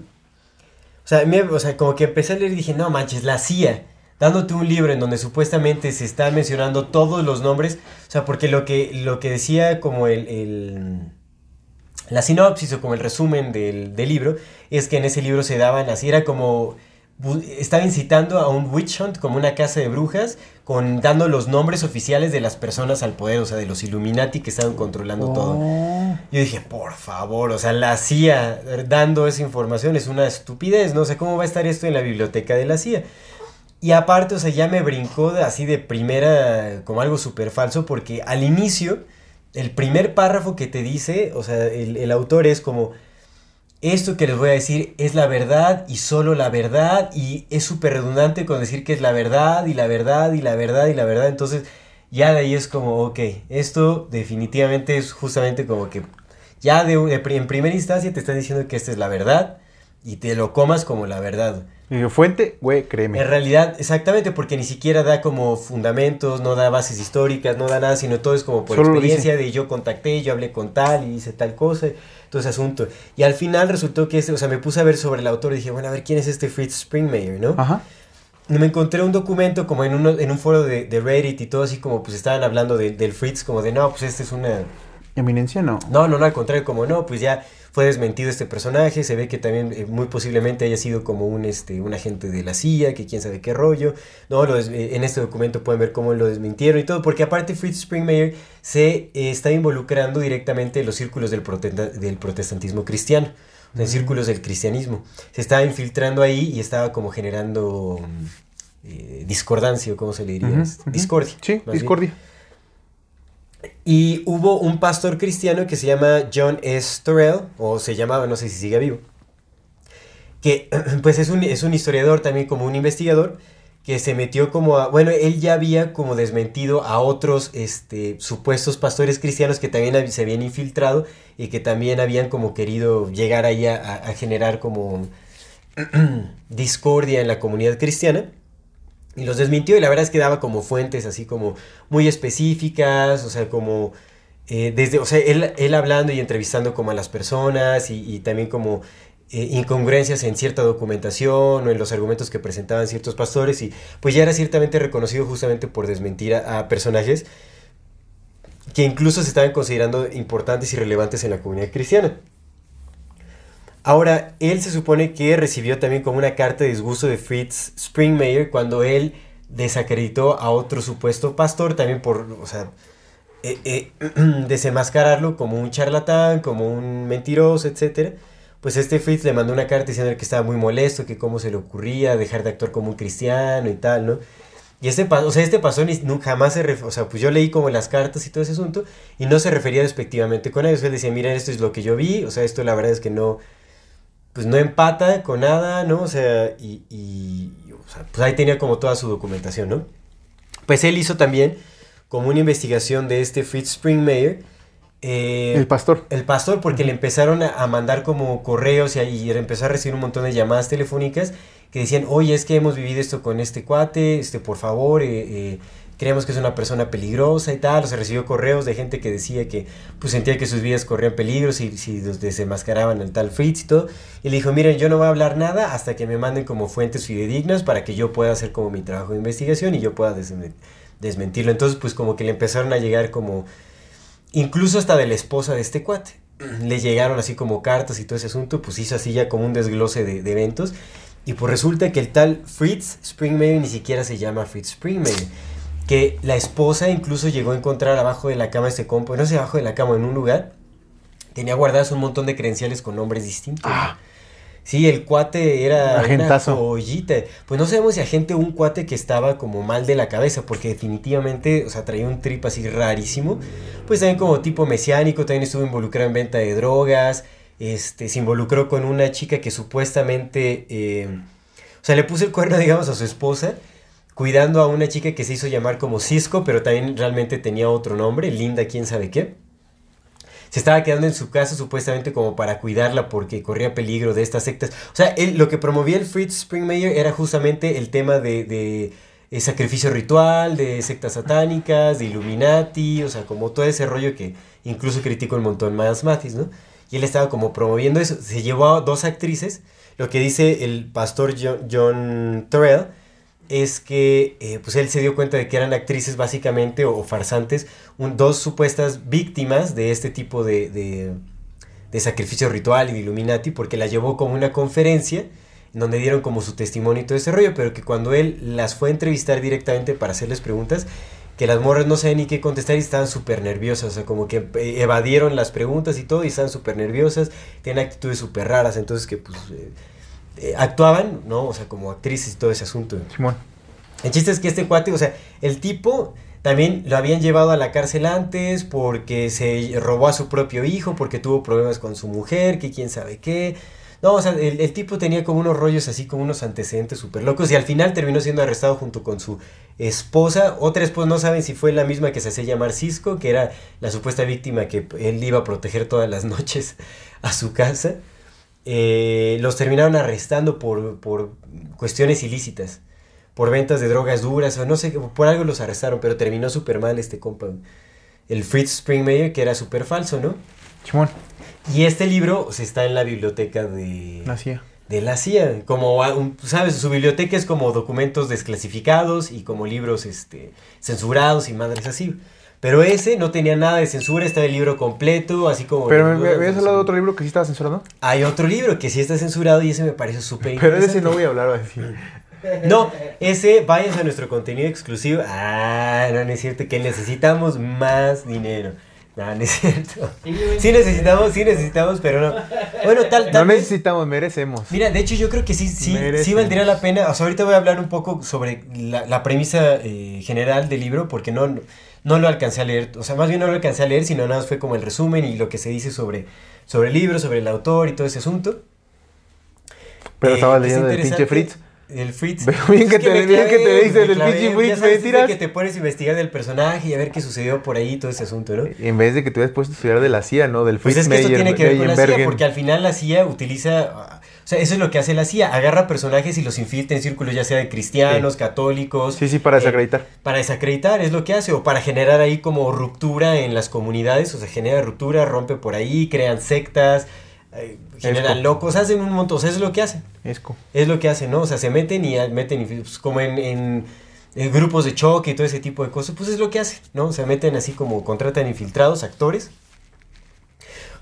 O sea, mí- o sea, como que empecé a leer y dije, no manches, la CIA, dándote un libro en donde supuestamente se están mencionando todos los nombres. O sea, porque lo que, lo que decía como el, el- la sinopsis o como el resumen del, del libro es que en ese libro se daban así, era como. Estaba incitando a un witch hunt, como una casa de brujas, con dando los nombres oficiales de las personas al poder, o sea, de los Illuminati que estaban controlando todo. Oh. Yo dije, por favor, o sea, la CIA dando esa información es una estupidez, no sé cómo va a estar esto en la biblioteca de la CIA. Y aparte, o sea, ya me brincó de- así de primera como algo súper falso, porque al inicio, el primer párrafo que te dice, o sea, el, el autor es como, esto que les voy a decir es la verdad y solo la verdad, y es súper redundante con decir que es la verdad y la verdad y la verdad y la verdad, entonces ya de ahí es como, ok, esto definitivamente es justamente como que ya de, de en primera instancia te están diciendo que esta es la verdad y te lo comas como la verdad. Y fuente, güey, créeme. En realidad, exactamente, porque ni siquiera da como fundamentos, no da bases históricas, no da nada, sino todo es como por Solo experiencia de yo contacté, yo hablé con tal y hice tal cosa, todo ese asunto. Y al final resultó que este, o sea, me puse a ver sobre el autor y dije, bueno, a ver quién es este Fritz Springmeier, ¿no? Ajá. Y me encontré un documento como en, uno, en un foro de, de Reddit y todo así como pues estaban hablando de- del Fritz, como de no, pues este es una, Eminencia no. No, no, no, al contrario, como no, pues ya fue desmentido este personaje, se ve que también eh, muy posiblemente haya sido como un, este, un agente de la CIA, que quién sabe qué rollo, no, lo des- eh, en este documento pueden ver cómo lo desmintieron y todo, porque aparte Fritz Springmeier se eh, está involucrando directamente en los círculos del, protesta- del protestantismo cristiano, en círculos del cristianismo, se estaba infiltrando ahí y estaba como generando mm, eh, discordancia, o cómo se le diría, Este, discordia. Sí, bien. Y hubo un pastor cristiano que se llama John S. Torrell, o se llamaba, no sé si sigue vivo, que pues es un, es un historiador también como un investigador, que se metió como a, bueno, él ya había como desmentido a otros este, supuestos pastores cristianos que también se habían infiltrado y que también habían como querido llegar ahí a generar como discordia en la comunidad cristiana. Y los desmintió y la verdad es que daba como fuentes así como muy específicas, o sea, como eh, desde, o sea, él, él hablando y entrevistando como a las personas y, también como eh, incongruencias en cierta documentación o en los argumentos que presentaban ciertos pastores y pues ya era ciertamente reconocido justamente por desmentir a, a personajes que incluso se estaban considerando importantes y relevantes en la comunidad cristiana. Ahora, él se supone que recibió también como una carta de disgusto de Fritz Springmeier cuando él desacreditó a otro supuesto pastor también por, o sea, eh, eh, desenmascararlo como un charlatán, como un mentiroso, etcétera. Pues este Fritz le mandó una carta diciendo que estaba muy molesto, que cómo se le ocurría dejar de actuar como un cristiano y tal, ¿no? Y este, pa- o sea, este pasó ni, nunca jamás se ref- o sea, pues yo leí como las cartas y todo ese asunto y no se refería despectivamente con ellos. Él decía, mira, esto es lo que yo vi, o sea, esto la verdad es que no, pues no empata con nada, ¿no? O sea, y, y, o sea, pues ahí tenía como toda su documentación, ¿no? Pues él hizo también como una investigación de este Fritz Springmeier. eh, El pastor. el pastor, porque le empezaron a, a mandar como correos y, y empezó a recibir un montón de llamadas telefónicas que decían, oye, es que hemos vivido esto con este cuate, este, por favor, eh, eh, creemos que es una persona peligrosa y tal. O sea, recibió correos de gente que decía que pues sentía que sus vidas corrían peligro si, si los desenmascaraban al tal Fritz y todo. Y le dijo, miren, yo no voy a hablar nada hasta que me manden como fuentes fidedignas para que yo pueda hacer como mi trabajo de investigación y yo pueda desmen- desmentirlo. Entonces, pues como que le empezaron a llegar como incluso hasta de la esposa de este cuate. Le llegaron así como cartas y todo ese asunto, pues hizo así ya como un desglose de, de eventos. Y pues resulta que el tal Fritz Springmeier ni siquiera se llama Fritz Springmeier. Que la esposa incluso llegó a encontrar abajo de la cama este compa, no sé, abajo de la cama, en un lugar. Tenía guardadas un montón de credenciales con nombres distintos. Ah. Sí, el cuate era una Agentazo. joyita. Pues no sabemos si agente o un cuate que estaba como mal de la cabeza, porque definitivamente, o sea, traía un trip así rarísimo. Pues también como tipo mesiánico, también estuvo involucrado en venta de drogas. Este, se involucró con una chica que supuestamente, eh, o sea, le puso el cuerno, digamos, a su esposa, cuidando a una chica que se hizo llamar como Cisco, pero también realmente tenía otro nombre, Linda, quién sabe qué. Se estaba quedando en su casa supuestamente como para cuidarla porque corría peligro de estas sectas. O sea, lo que promovía el Fritz Springmeier era justamente el tema de, de, eh, sacrificio ritual, de sectas satánicas, de Illuminati, o sea, como todo ese rollo que incluso criticó un montón más Mathis, ¿no? Y él estaba como promoviendo eso. Se llevó a dos actrices. Lo que dice el pastor John, John Torrell es que eh, pues él se dio cuenta de que eran actrices básicamente o, farsantes, un- dos supuestas víctimas de este tipo de, de, sacrificio ritual y de Illuminati, porque la llevó como una conferencia en donde dieron como su testimonio y todo ese rollo, pero que cuando él las fue a entrevistar directamente para hacerles preguntas, que las morras no sabían ni qué contestar y estaban súper nerviosas, o sea, como que eh, evadieron las preguntas y todo y estaban súper nerviosas, tenían actitudes súper raras, entonces que pues eh, eh, actuaban, ¿no? O sea, como actrices y todo ese asunto. Simón. El chiste es que este cuate, o sea, el tipo también lo habían llevado a la cárcel antes porque se robó a su propio hijo, porque tuvo problemas con su mujer, que quién sabe qué. No, o sea, el, el tipo tenía como unos rollos así, como unos antecedentes súper locos y al final terminó siendo arrestado junto con su esposa. Otra esposa, no saben si fue la misma que se hacía llamar Cisco, que era la supuesta víctima que él iba a proteger todas las noches a su casa. Eh, los terminaron arrestando por, por cuestiones ilícitas por ventas de drogas duras, o no sé, por algo los arrestaron, pero terminó súper mal este compa. El Fritz Springmeier, que era súper falso, ¿no? Y este libro o sea, está en la biblioteca de, La CIA. de la CIA. Como, un- ¿sabes? Su biblioteca es como documentos desclasificados y como libros este, censurados y madres así. Pero ese no tenía nada de censura, estaba el libro completo, así como... Pero me, habías hablado de otro libro que sí estaba censurado. Hay otro libro que sí está censurado y ese me parece súper Pero interesante. ese no voy a hablar, va a decir. No, ese, vayas a nuestro contenido exclusivo. Ah, no, no es cierto, que necesitamos más dinero. No, no es cierto. Sí necesitamos, sí necesitamos, pero no. Bueno, tal, No tal vez- necesitamos, merecemos. Mira, de hecho yo creo que sí, sí, sí valdría la pena. O sea, ahorita voy a hablar un poco sobre la, la premisa eh, general del libro, porque no, no lo alcancé a leer. O sea, más bien no lo alcancé a leer, sino nada más fue como el resumen y lo que se dice sobre, sobre el libro, sobre el autor y todo ese asunto. Pero Eh, está leyendo del pinche interesante. Fritz. El Fritz. Veo bien Es que te- me bien que te clavé, me clavé. pinche Fritz, es de mentiras. que te pones a investigar del personaje y a ver qué sucedió por ahí, todo ese asunto, ¿no? En vez de que te hubieras puesto a estudiar de la CIA, ¿no? Del Pues Fritz es que eso Meyer- tiene que ver con la CIA, porque al final la CIA utiliza, sea, eso es lo que hace la CIA, agarra personajes y los infiltra en círculos ya sea de cristianos, católicos. Sí, sí, para eh, desacreditar. para desacreditar, es lo que hace, o para generar ahí como ruptura en las comunidades, o sea, genera ruptura, rompe por ahí, crean sectas, eh, generan Esco. locos, hacen un montón, o sea, eso es lo que hacen. Esco. Es lo que hacen, ¿no? O sea, se meten y meten, y, pues, como en, en- en grupos de choque y todo ese tipo de cosas, pues es lo que hacen, ¿no? Se meten así como contratan infiltrados, actores.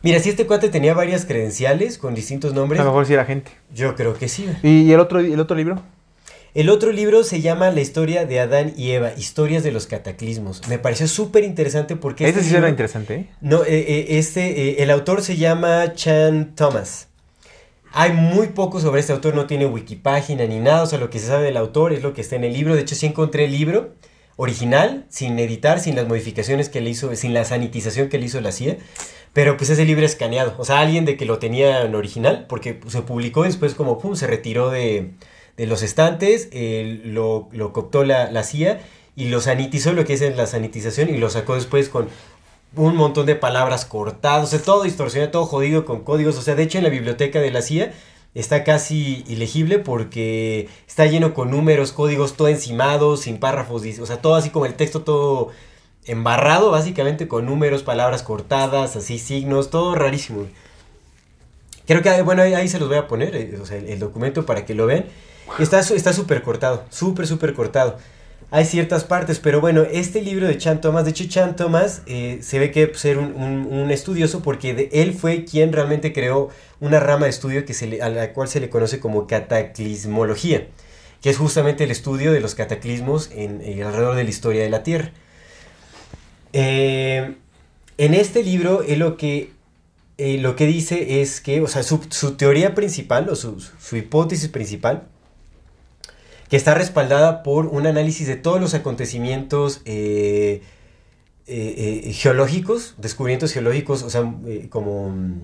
Mira, si este cuate tenía varias credenciales con distintos A nombres, lo mejor sí era gente. yo creo que sí. ¿Y, el, otro, el otro libro? El otro libro se llama La historia de Adán y Eva, Historias de los Cataclismos. Me pareció súper interesante porque... Este sí era libro- interesante, ¿eh? No, eh, eh, este, eh, el autor se llama Chan Thomas. Hay muy poco sobre este autor, no tiene wikipágina ni nada, o sea, lo que se sabe del autor es lo que está en el libro. De hecho, sí encontré el libro original, sin editar, sin las modificaciones que le hizo, sin la sanitización que le hizo la CIA, pero pues ese libro escaneado, o sea, alguien de que lo tenía en original, porque se publicó después como, pum, se retiró de, de los estantes, lo, lo cooptó la, la CIA y lo sanitizó, lo que es la sanitización, y lo sacó después con un montón de palabras cortadas, o sea, todo distorsionado, todo jodido con códigos. O sea, de hecho en la biblioteca de la CIA está casi ilegible porque está lleno con números, códigos, todo encimados, sin párrafos, o sea, todo así como el texto todo embarrado, básicamente con números, palabras cortadas, así signos, todo rarísimo. Creo que, bueno, ahí, ahí se los voy a poner, eh, o sea, el, el documento para que lo vean. Está súper cortado, súper, súper cortado. Hay ciertas partes, pero bueno, este libro de Chan Thomas, de hecho Chan Thomas eh, se ve que ser un, estudioso porque él fue quien realmente creó una rama de estudio que se a la cual se le conoce como cataclismología, que es justamente el estudio de los cataclismos en, eh, alrededor de la historia de la Tierra. Eh, en este libro, él lo que, lo que dice es que, o sea, su, su teoría principal o su, su hipótesis principal que está respaldada por un análisis de todos los acontecimientos eh, eh, eh, geológicos, descubrimientos geológicos, o sea, eh, como... mm,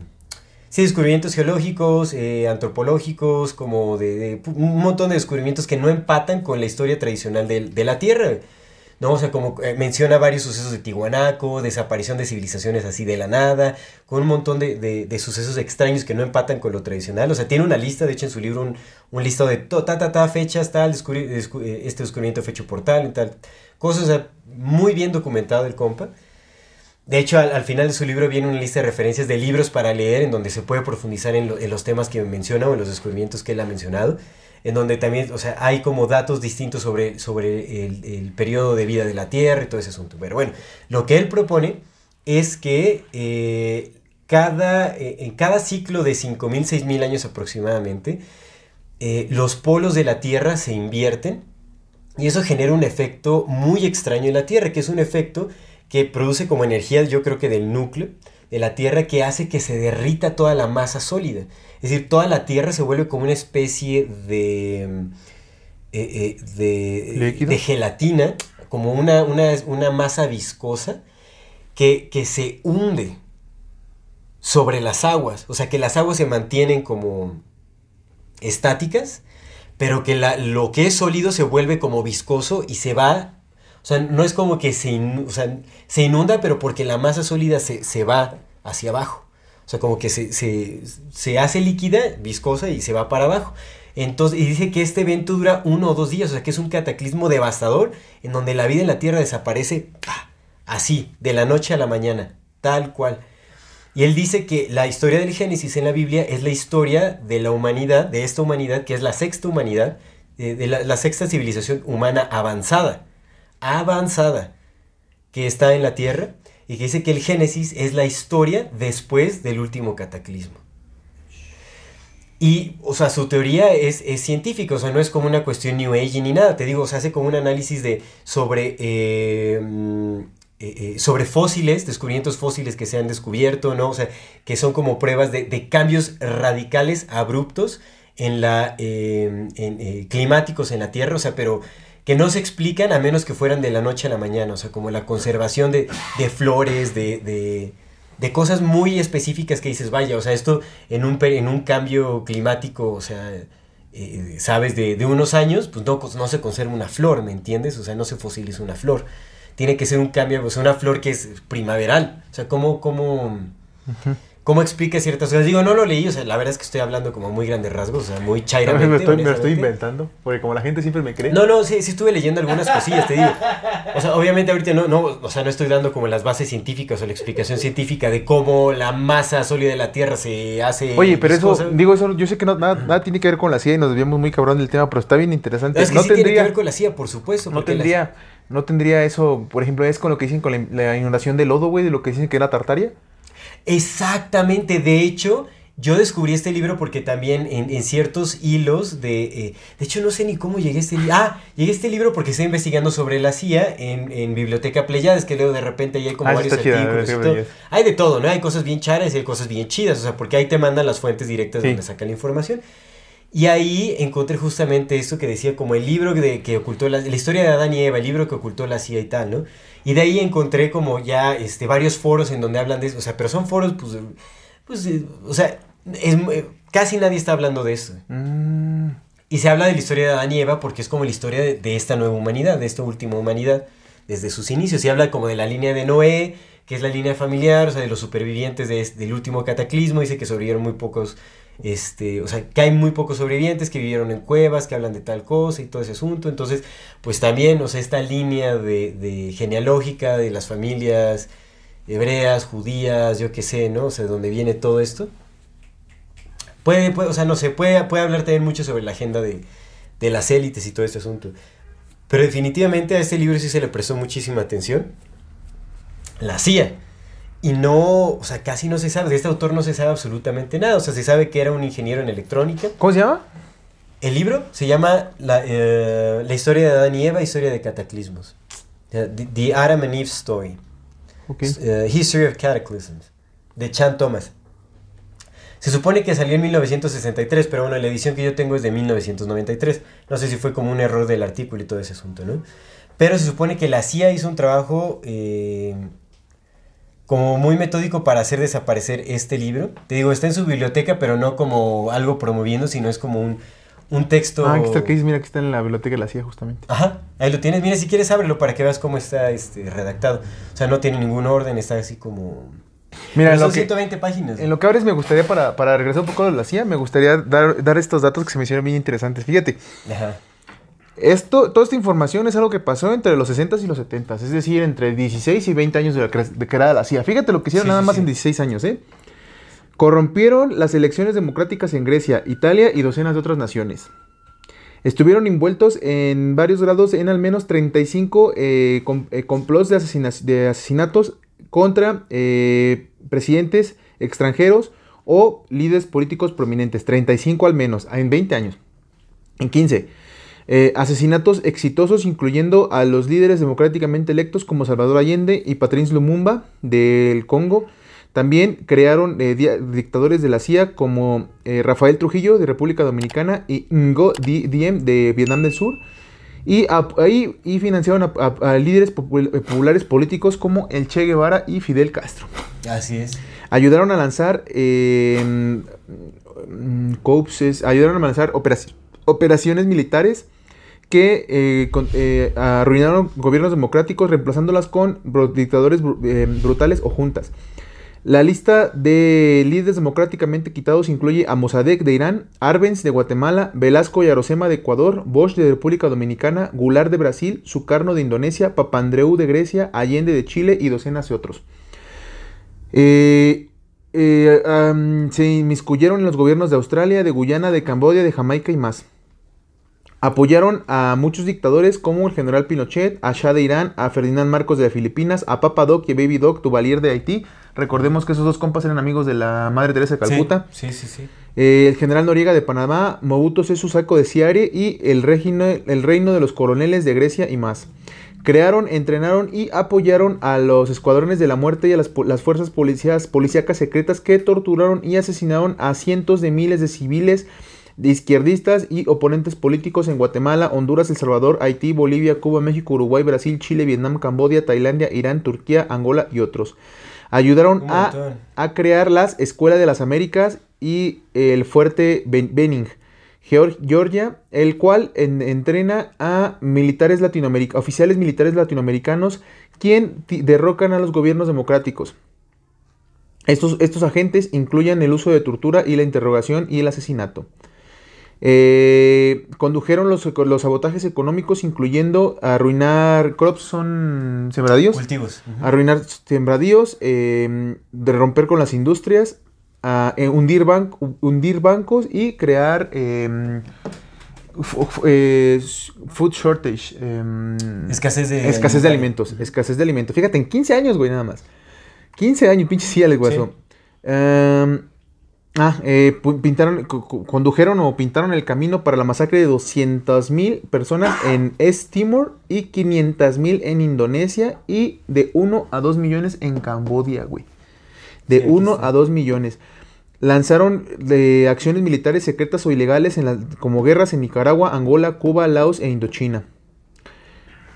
Sí, descubrimientos geológicos, antropológicos, como de, de un montón de descubrimientos que no empatan con la historia tradicional de, la Tierra. ¿No? O sea, como eh, menciona varios sucesos de Tihuanaco, desaparición de civilizaciones así de la nada, con un montón de, de- sucesos extraños que no empatan con lo tradicional. O sea, tiene una lista, de hecho en su libro un, un listado de to- ta, ta, ta, fechas, tal, descubri- descu- eh, este descubrimiento fue hecho por tal, cosas, muy bien documentado el compa. De hecho, al, al final de su libro viene una lista de referencias de libros para leer en donde se puede profundizar en, en los temas que menciona o en los descubrimientos que él ha mencionado, en donde también, o sea, hay como datos distintos sobre, sobre el, periodo de vida de la Tierra y todo ese asunto. Pero bueno, lo que él propone es que eh, cada, eh, en cada ciclo de 5.000, 6.000 años aproximadamente, eh, los polos de la Tierra se invierten y eso genera un efecto muy extraño en la Tierra, que es un efecto que produce como energía, yo creo que del núcleo de la Tierra, que hace que se derrita toda la masa sólida. Es decir, toda la Tierra se vuelve como una especie de, eh, eh, de, de gelatina, como una, una, una masa viscosa que, que se hunde sobre las aguas. O sea, que las aguas se mantienen como estáticas, pero que la- lo que es sólido se vuelve como viscoso y se va. Sea, no es como que se, o sea, se inunda, pero porque la masa sólida se, se va hacia abajo. O sea, como que se, se- se hace líquida, viscosa y se va para abajo. Entonces, y dice que este evento dura uno o dos días, o sea que es un cataclismo devastador en donde la vida en la Tierra desaparece así, de la noche a la mañana, tal cual. Y él dice que la historia del Génesis en la Biblia es la historia de la humanidad, de esta humanidad, que es la sexta humanidad, eh, de la sexta civilización humana avanzada. Avanzada. que está en la Tierra y que dice que el Génesis es la historia después del último cataclismo. Y, o sea, su teoría es, es científica, o sea, no es como una cuestión New Age ni nada, te digo, o sea, hace como un análisis de, sobre, eh, mm, eh, eh, sobre fósiles, descubrimientos fósiles que se han descubierto, ¿no? O sea, que son como pruebas de, cambios radicales, abruptos, en la, climáticos en la Tierra, o sea, pero que no se explican a menos que fueran de la noche a la mañana, o sea, como la conservación de, de flores, de, de, de cosas muy específicas que dices, vaya, o sea, esto en un, en un cambio climático, o sea, eh, sabes, de, de unos años, pues no, no se conserva una flor, ¿me entiendes? O sea, no se fosiliza una flor. Tiene que ser un cambio, o sea, una flor que es primaveral. O sea, ¿cómo, cómo, cómo explica ciertas cosas? Digo, no lo leí, o sea, la verdad es que estoy hablando como muy grandes rasgos, o sea, muy me, chairamente. lo estoy, me lo estoy inventando, porque como la gente siempre me cree. No, no, sí, sí estuve leyendo algunas cosillas, te digo. O sea, obviamente ahorita no, no, o sea, no estoy dando como las bases científicas o la explicación científica de cómo la masa sólida de la Tierra se hace Oye, pero eso, digo eso, yo sé que no, nada, nada tiene que ver con la CIA y nos desviamos muy cabrón del tema, pero está bien interesante. Es que no sí tiene que tendría, ver con la CIA, por supuesto. no la- tendría, no tendría eso, por ejemplo, es con lo que dicen con la, la inundación de lodo, güey, de lo que dicen que era Tartaria. Exactamente, de hecho, yo descubrí este libro porque también en, en ciertos hilos de... eh, de hecho, no sé ni cómo llegué a este libro. Ah, llegué a este libro porque estoy investigando sobre la CIA en, en Biblioteca Pleiades, que luego de repente ahí hay como Ah, varios artículos y todo. Hay de todo, ¿no? Hay cosas bien charas y hay cosas bien chidas, o sea, porque ahí te mandan las fuentes directas Sí. donde sacan la información. Y ahí encontré justamente esto que decía como el libro de, que ocultó la, la historia de Adán y Eva, el libro que ocultó la CIA y tal, ¿no? Y de ahí encontré como ya este, varios foros en donde hablan de eso, o sea, pero son foros, pues, pues eh, o sea, es, eh, casi nadie está hablando de eso. Mm, Y se habla de la historia de Adán y Eva porque es como la historia de, de esta nueva humanidad, de esta última humanidad, desde sus inicios. Se habla como de la línea de Noé, que es la línea familiar, o sea, de los supervivientes de es- del último cataclismo. Dice que sobrevivieron muy pocos, este, o sea, que hay muy pocos sobrevivientes que vivieron en cuevas, que hablan de tal cosa y todo ese asunto. Entonces, pues también, o sea, esta línea de, de genealógica de las familias hebreas, judías, yo qué sé, ¿no? O sea, de donde viene todo esto. Puede, puede, o sea, no sé, puede, puede hablar también mucho sobre la agenda de, de las élites y todo este asunto. Pero definitivamente a este libro sí se le prestó muchísima atención. La CIA. Y no, o sea, casi no se sabe, de este autor no se sabe absolutamente nada. O sea, se sabe que era un ingeniero en electrónica. ¿Cómo se llama? El libro se llama La, eh, la historia de Adán y Eva, historia de cataclismos. The, The Adam and Eve Story. Ok. Eh, History of Cataclysms, de Chan Thomas. Se supone que salió en 1963, pero bueno, la edición que yo tengo es de 1993. No sé si fue como un error del artículo y todo ese asunto, ¿no? Pero se supone que la CIA hizo un trabajo eh, como muy metódico para hacer desaparecer este libro. Te digo, está en su biblioteca, pero no como algo promoviendo, sino es como un, un texto... Ah, aquí está, aquí dice, mira, aquí está en la biblioteca de la CIA justamente. Ajá, ahí lo tienes. Mira, si quieres ábrelo para que veas cómo está este, redactado. O sea, no tiene ningún orden, está así como... Mira, en lo, son que, 120 páginas. en lo que abres me gustaría, para, para regresar un poco a la CIA, me gustaría dar, dar estos datos que se me hicieron bien interesantes. Fíjate, Ajá. Esto, toda esta información es algo que pasó entre los 60s y los 70s, es decir, entre 16 y 20 años de, la, cre- de creada la CIA. Fíjate lo que hicieron Sí, nada sí, más sí. en 16 años, ¿eh? Corrompieron las elecciones democráticas en Grecia, Italia y docenas de otras naciones. Estuvieron envueltos en varios grados en al menos 35 eh, com- eh, complots de, asesina- de asesinatos contra eh, presidentes extranjeros o líderes políticos prominentes. 35 al menos, en 20 años. En 15. Eh, asesinatos exitosos incluyendo a los líderes democráticamente electos como Salvador Allende y Patrice Lumumba del Congo. También crearon eh, dictadores de la CIA como eh, Rafael Trujillo de República Dominicana y Ngo Di- Diem de Vietnam del Sur. Y, a- ahí, y financiaron a, a- a líderes popul- populares políticos como el Che Guevara y Fidel Castro. Así es. Ayudaron a lanzar eh, ayudaron a lanzar operaci- operaciones militares que eh, eh, arruinaron gobiernos democráticos reemplazándolas con dictadores eh, brutales o juntas. La lista de líderes democráticamente quitados incluye a Mossadegh de Irán, Arbenz de Guatemala, Velasco y Arosema de Ecuador, Bosch de República Dominicana, Goulart de Brasil, Sukarno de Indonesia, Papandreou de Grecia, Allende de Chile y docenas de otros. Se inmiscuyeron en los gobiernos de Australia, de Guyana, de Camboya, de Jamaica y más. Apoyaron a muchos dictadores como el general Pinochet, a Shah de Irán, a Ferdinand Marcos de las Filipinas, a Papa Doc y a Baby Doc Duvalier de Haití. Recordemos que esos dos compas eran amigos de la Madre Teresa de Calcuta. Sí, sí, sí. Eh, el general Noriega de Panamá, Mobuto Sese Sako de Ciare y el, reino, el reino de los coroneles de Grecia y más. Crearon, entrenaron y apoyaron a los escuadrones de la muerte y a las fuerzas policías, policíacas secretas que torturaron y asesinaron a cientos de miles de civiles, de izquierdistas y oponentes políticos en Guatemala, Honduras, El Salvador, Haití, Bolivia, Cuba, México, Uruguay, Brasil, Chile, Vietnam, Camboya, Tailandia, Irán, Turquía, Angola y otros. Ayudaron a, crear las Escuelas de las Américas y el Fuerte Ben- Benning, Geor- Georgia, el cual en- entrena a militares latinoamericanos, oficiales militares latinoamericanos, quien derrocan a los gobiernos democráticos. Estos, estos agentes incluyen el uso de tortura y la interrogación y el asesinato. Eh, condujeron los, los sabotajes económicos, incluyendo arruinar crops, son sembradíos Cultivos. Arruinar sembradíos, eh, de romper con las industrias, a, eh, hundir, ban- hundir bancos y crear eh, food shortage. eh, Escasez de escasez de alimento. alimentos. Escasez de alimentos. Fíjate, en 15 años, güey, nada más. 15 años, pinche sí, Alex Guaso. Em, ah, eh, pintaron, condujeron o pintaron el camino para la masacre de 200 mil personas en East Timor y 500 mil en Indonesia y de 1 a 2 millones en Cambodia, güey. De Sí, aquí 1 está. a 2 millones. Lanzaron de acciones militares secretas o ilegales en como guerras en Nicaragua, Angola, Cuba, Laos e Indochina.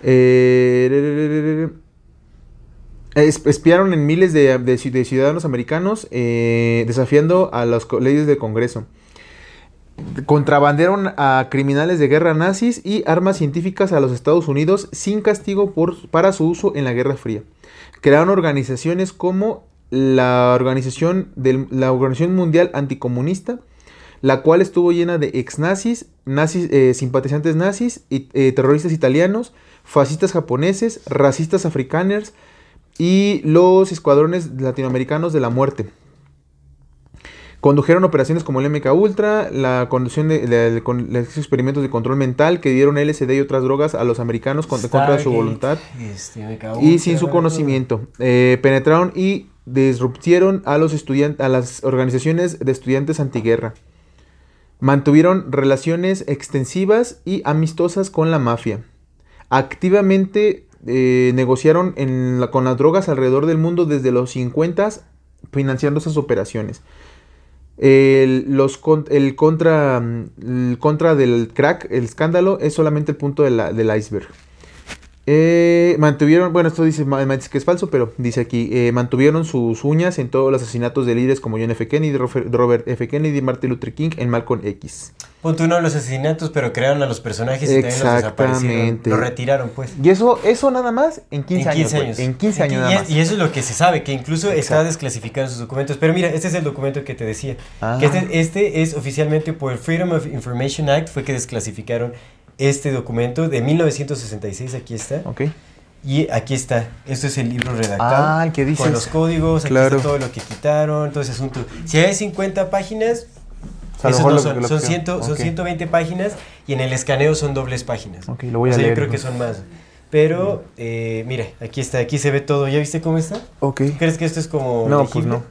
Eh, espiaron en miles de, de ci- de ciudadanos americanos eh, desafiando a las leyes del Congreso. Contrabandearon a criminales de guerra nazis y armas científicas a los Estados Unidos sin castigo por, para su uso en la Guerra Fría. Crearon organizaciones como la Organización, del- la Organización Mundial Anticomunista, la cual estuvo llena de ex nazis, eh, simpatizantes nazis, y, eh, terroristas italianos, fascistas japoneses, racistas africanos y los escuadrones latinoamericanos de la muerte. Condujeron operaciones como el MK Ultra, la conducción de, de- de- los experimentos de control mental que dieron LSD y otras drogas a los americanos contra, contra su voluntad este, y sin su conocimiento. Eh, penetraron y disruptieron a los a las organizaciones de estudiantes antiguerra. Mantuvieron relaciones extensivas y amistosas con la mafia. Activamente eh, negociaron con las drogas alrededor del mundo desde los 50 financiando esas operaciones. El, contra, el contra del crack, el escándalo, es solamente el punto del iceberg. Eh, mantuvieron, bueno, esto dice, que es falso, pero dice aquí, eh, mantuvieron sus uñas en todos los asesinatos de líderes como John F. Kennedy, Robert F. Kennedy, Martin Luther King, en Malcolm X. Punto uno, los asesinatos, pero crearon a los personajes y también los desaparecieron. Exactamente. Los retiraron, pues. Y eso, eso nada más en 15, en 15 años. En 15 años y, nada más. y eso es lo que se sabe, que incluso está desclasificado en sus documentos. Pero mira, este es el documento que te decía. Ah. Que este, este es oficialmente por el Freedom of Information Act, fue que desclasificaron este documento de 1966, aquí está. Ok. Y aquí está, esto es el libro redactado. Ah, el que dices. Con los códigos, aquí Claro. está todo lo que quitaron, todo ese asunto. Si hay 50 páginas, O sea, a no son, son, que- 100 son ok. 120 páginas y en el escaneo son dobles páginas. Ok, lo voy o a sea, leer. yo creo que son más. Pero, eh, mira, aquí está, aquí se ve todo. ¿Ya viste cómo está? Ok. ¿Crees que esto es como No, pues no.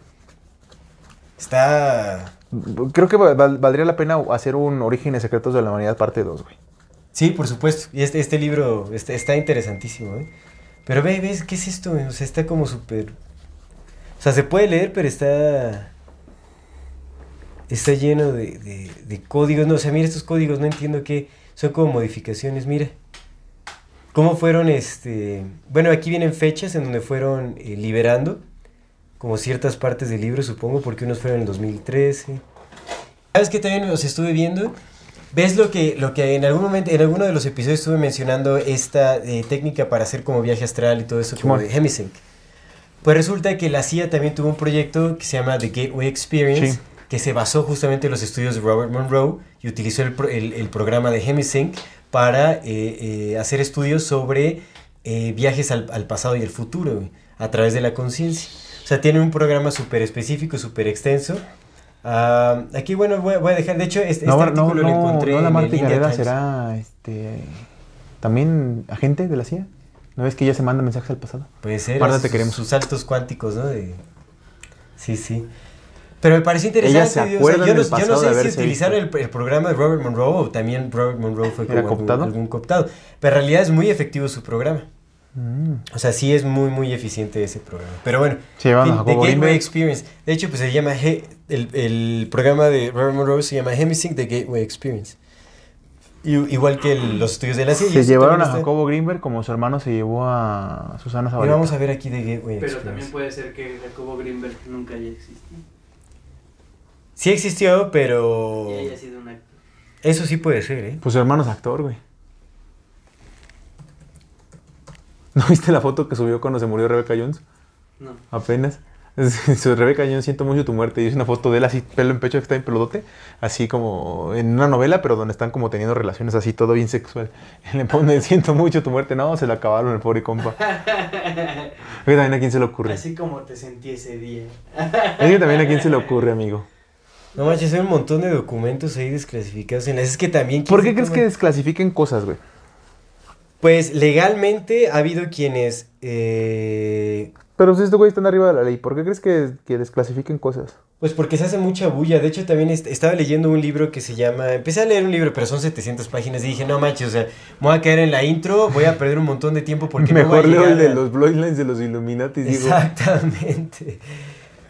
Está... Creo que val- valdría la pena hacer un Orígenes Secretos de la Humanidad parte 2, güey. Sí, por supuesto. Y este, este libro este- está interesantísimo, ¿eh? Pero ve, ves, ¿qué es esto? O sea, está como súper... O sea, se puede leer, pero está... Está lleno de, de- de códigos. No, o sea, mira estos códigos, no entiendo qué... Son como modificaciones, mira. ¿Cómo fueron, este... Bueno, aquí vienen fechas en donde fueron eh, liberando, como ciertas partes del libro, supongo, porque unos fueron en el 2013. ¿Sabes qué también los estuve viendo? ¿Ves lo que, lo que en algún momento, en alguno de los episodios estuve mencionando esta eh, técnica para hacer como viaje astral y todo eso, como de Hemisync? Pues resulta que la CIA también tuvo un proyecto que se llama The Gateway Experience, Sí. que se basó justamente en los estudios de Robert Monroe y utilizó el, pro- el- el programa de Hemisync para eh, eh, hacer estudios sobre viajes al, al pasado y el futuro a través de la conciencia. O sea, tiene un programa súper específico, súper extenso. Ah, aquí, bueno, voy, voy a dejar, de hecho, este, No, este no, artículo lo no, encontré no, la Marta Gareda será este, también agente de la CIA. ¿No ves que ella se manda mensajes al pasado? Puede ser. Marta, te queremos. Sus saltos cuánticos, ¿no? De... Sí, sí. Pero me pareció interesante. Se acuerda yo, no, yo sé si utilizaron el, programa de Robert Monroe o también Robert Monroe fue como ¿Era algún- algún cooptado. Pero en realidad es muy efectivo su programa. Mm. O sea, sí es muy, muy eficiente ese programa. Pero bueno, Se fin, The Gateway Greenberg. Experience. De hecho, pues se llama, He- el, el programa de Robert Monroe se llama Hemisync The Gateway Experience. Y- igual que el- los estudios de la CIA. y Se llevaron a Jacobo Greenberg como su hermano se llevó a Susana Zabaleta. vamos a ver aquí The Gateway Pero Experience. también puede ser que Jacobo Greenberg nunca haya existido. Sí existió, pero... Y haya sido un actor. Eso sí puede ser, ¿eh? Pues su hermano es actor, güey. ¿No viste la foto que subió cuando se murió Rebecca Jones? No. Apenas. Su Rebeca Jones, siento mucho tu muerte. Y es una foto de él así, pelo en pecho, que está en pelodote. Así como en una novela, pero donde están como teniendo relaciones así, todo bien sexual. Y le pone, siento mucho tu muerte. No, se le acabaron el pobre compa. Es que también a quién se le ocurre. Así como te sentí ese día. Es que también a quién se le ocurre, amigo. No manches, hay un montón de documentos ahí desclasificados. En las... Es que también... ¿Por ¿quién qué crees que desclasifiquen cosas, güey? Pues legalmente ha habido quienes... eh, Pero si estos güeyes están arriba de la ley, ¿por qué crees que, que desclasifiquen cosas? Pues porque se hace mucha bulla. De hecho, también est- estaba leyendo un libro que se llama... Empecé a leer un libro, pero son 700 páginas. Y dije, no manches, o sea, me voy a caer en la intro, voy a perder un montón de tiempo porque no voy Mejor a leo el de a- los bloodlines de los Illuminati digo... Exactamente.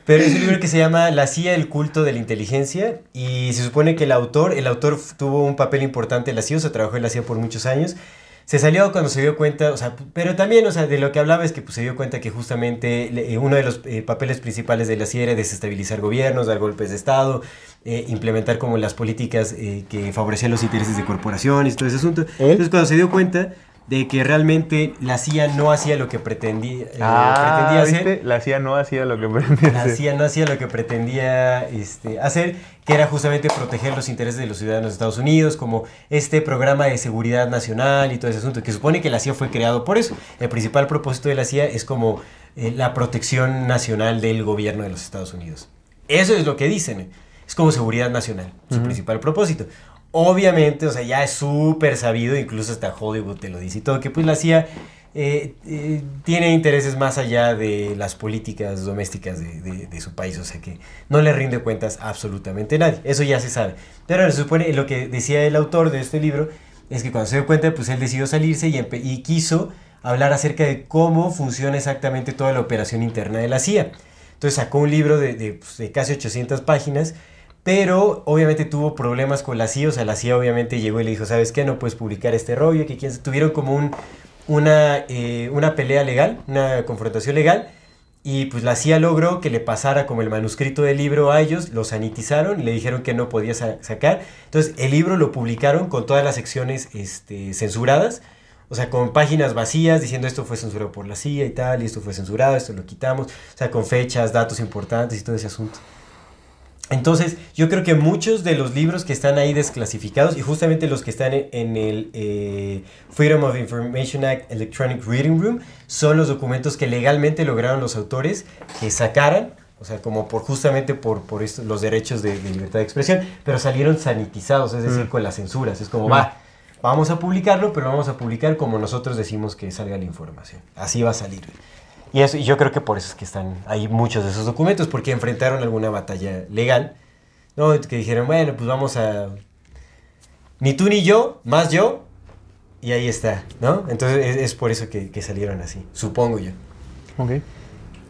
Pero es un libro que se llama La CIA, el culto de la inteligencia. Y se supone que el autor, el autor tuvo un papel importante en la CIA, o sea, trabajó en la CIA por muchos años. Se salió cuando se dio cuenta, o sea, pero también, o sea, de lo que hablaba es que pues, se dio cuenta que justamente eh, uno de los eh, papeles principales de la CIA era desestabilizar gobiernos, dar golpes de Estado, eh, implementar como las políticas eh, que favorecían los intereses de corporaciones y todo ese asunto. Entonces, cuando se dio cuenta de que realmente la CIA no hacía lo que pretendía, eh, Ah, pretendía hacer, ¿viste? La CIA no hacía lo que pretendía la hacer. CIA no hacía lo que pretendía este, hacer, que era justamente proteger los intereses de los ciudadanos de Estados Unidos, como este programa de seguridad nacional y todo ese asunto, que supone que la CIA fue creado por eso. El principal propósito de la CIA es como eh, la protección nacional del gobierno de los Estados Unidos. Eso es lo que dicen, eh. es como seguridad nacional, su principal propósito. Obviamente, o sea, ya es súper sabido, incluso hasta Hollywood te lo dice y todo, que pues la CIA eh, eh, tiene intereses más allá de las políticas domésticas de, de- su país, o sea que no le rinde cuentas a absolutamente nadie, eso ya se sabe. Pero se supone, lo que decía el autor de este libro, es que cuando se dio cuenta, pues él decidió salirse y, y quiso hablar acerca de cómo funciona exactamente toda la operación interna de la CIA. Entonces sacó un libro de, de, pues, casi 800 páginas, pero obviamente tuvo problemas con la CIA, o sea, la CIA obviamente llegó y le dijo, ¿sabes qué? No puedes publicar este rollo, que quién sabe?". tuvieron como un, una, eh, una pelea legal, una confrontación legal, y pues la CIA logró que le pasara como el manuscrito del libro a ellos, lo sanitizaron le dijeron que no podía sa- sacar. Entonces el libro lo publicaron con todas las secciones este, censuradas, o sea, con páginas vacías diciendo esto fue censurado por la CIA y tal, y esto fue censurado, esto lo quitamos, o sea, con fechas, datos importantes y todo ese asunto. Entonces, yo creo que muchos de los libros que están ahí desclasificados y justamente los que están en, en el eh, Freedom of Information Act Electronic Reading Room son los documentos que legalmente lograron los autores que sacaran, o sea, como por justamente por, por esto- los derechos de, de libertad de expresión, pero salieron sanitizados, es decir, Mm. con las censuras. Es como, Mm. va, vamos a publicarlo, pero vamos a publicar como nosotros decimos que salga la información. Así va a salir. Y, eso, y yo creo que por eso es que están ahí muchos de esos documentos, porque enfrentaron alguna batalla legal, ¿no? Que dijeron, bueno, pues vamos a... Ni tú ni yo, más yo, y ahí está, ¿no? Entonces es, es por eso que, que salieron así, supongo yo. Ok.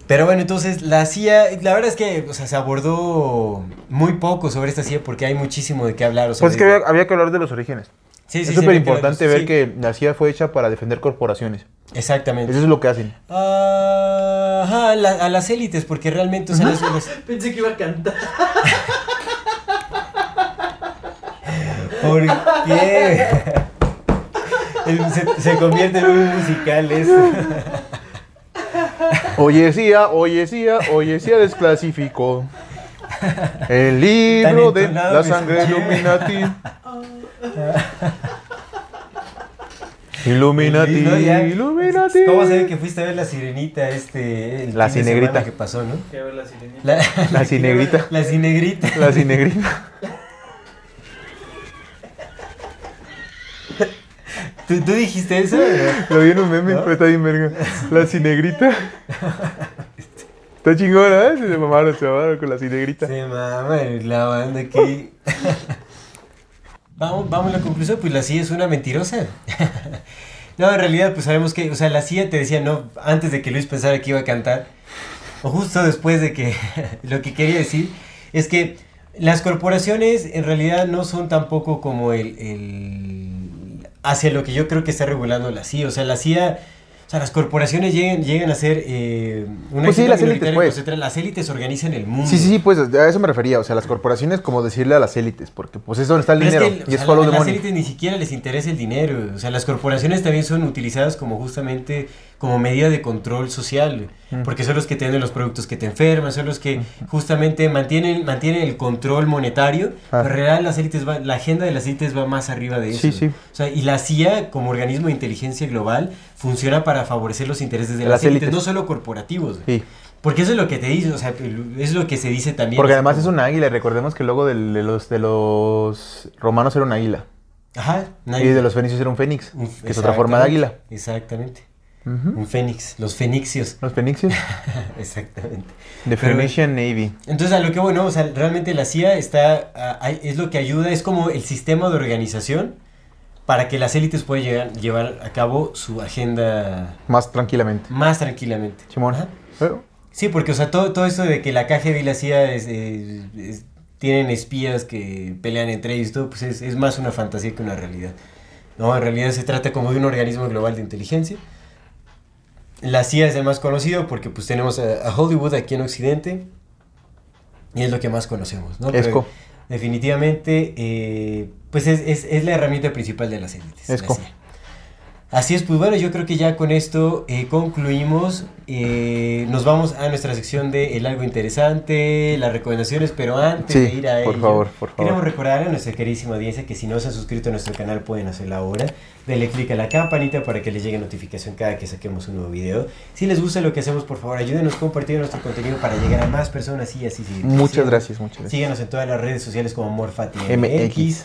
Pero bueno, entonces la CIA, la verdad es que o sea, se abordó muy poco sobre esta CIA porque hay muchísimo de qué hablar. O sea, Pues es que había que hablar de los orígenes. Sí, sí, es sí, súper que importante ver sí, que la CIA fue hecha para defender corporaciones. Exactamente. Eso es lo que hacen. Ah, ajá, la- a las élites, porque realmente, o sea, las- las- Pensé que iba a cantar. ¿Por qué? El- se, se convierte en un musical eso. Oye, CIA, oye, CIA, oye, CIA desclasificó. El libro de la sangre. Illuminati. Illuminati, ¿no? Illuminati. ¿Cómo se ve que fuiste a ver la sirenita este el La fin de cinegrita. que pasó, no? Ver la sirenita. La, La cinegrita. La cinegrita. La cinegrita. ¿Tú, tú dijiste eso? Lo vi en un meme, ¿No? pero está bien verga. La cinegrita. Está chingona, ¿eh? Se mamaron, se mamaron con la cinegrita. Se mama la banda aquí. vamos, vamos a la conclusión, pues la CIA es una mentirosa. no, en realidad, pues sabemos que, o sea, la CIA te decía, no, antes de que Luis pensara que iba a cantar, o justo después de que, lo que quería decir, es que las corporaciones en realidad no son tampoco como el, el hacia lo que yo creo que está regulando la CIA. O sea, la CIA, sea, las corporaciones llegan, llegan a ser eh, una Pues sí, las élites, pues. concentrada. Las élites organizan el mundo. Sí, sí, sí, pues a eso me refería. O sea, las corporaciones, como decirle a las élites, porque pues es donde está el Pero dinero. es que, y o es sea, follow la- las élites ni siquiera les interesa el dinero. O sea, las corporaciones también son utilizadas como justamente como medida de control social. Mm. Porque son los que te venden los productos que te enferman, son los que justamente mantienen, mantienen el control monetario. Ah. Pero en realidad las élites va- la agenda de las élites va más arriba de eso. Sí, sí. O sea, y la CIA, como organismo de inteligencia global, funciona para favorecer los intereses de las, las élites, élites. no solo corporativos. Sí, Porque eso es lo que te dice, o sea, es lo que se dice también. porque además es un águila. Recordemos que el logo del- de, los, de los romanos era un águila. Ajá. Y de los fenicios era un fénix, Un- que es otra forma de águila. Exactamente. Ujú. Un fénix, los fenixios. Los fenicios. Exactamente. The Phoenician Navy. Entonces, a lo que bueno, o sea, realmente la CIA está, ah, hay- es lo que ayuda, es como el sistema de organización para que las élites puedan llegar- llevar a cabo su agenda Más tranquilamente. más tranquilamente. Simón. Pero, Sí, porque, o sea, todo, todo esto de que la KGB y la CIA es- es- es- tienen espías que pelean entre ellos y todo, pues es, es más una fantasía que una realidad. No, en realidad se trata como de un organismo global de inteligencia. La CIA es el más conocido porque pues tenemos a, a Hollywood aquí en Occidente y es lo que más conocemos, ¿no? Pero Esco. definitivamente, eh, pues es, es- es la herramienta principal de las élites. la Esco. CIA. Así es, pues bueno, yo creo que ya con esto eh, concluimos. Eh, nos vamos a nuestra sección de El algo interesante, las recomendaciones, pero antes Sí, de ir a por ello, favor, por favor. queremos recordar a nuestra queridísima audiencia que si no se han suscrito a nuestro canal pueden hacerlo ahora. Denle click a la campanita para que les llegue notificación cada que saquemos un nuevo video. Si les gusta lo que hacemos, por favor, ayúdenos compartiendo nuestro contenido para llegar a más personas y así seguir muchas gracias, muchas gracias. Síganos en todas las redes sociales como MorfatiMX. MX.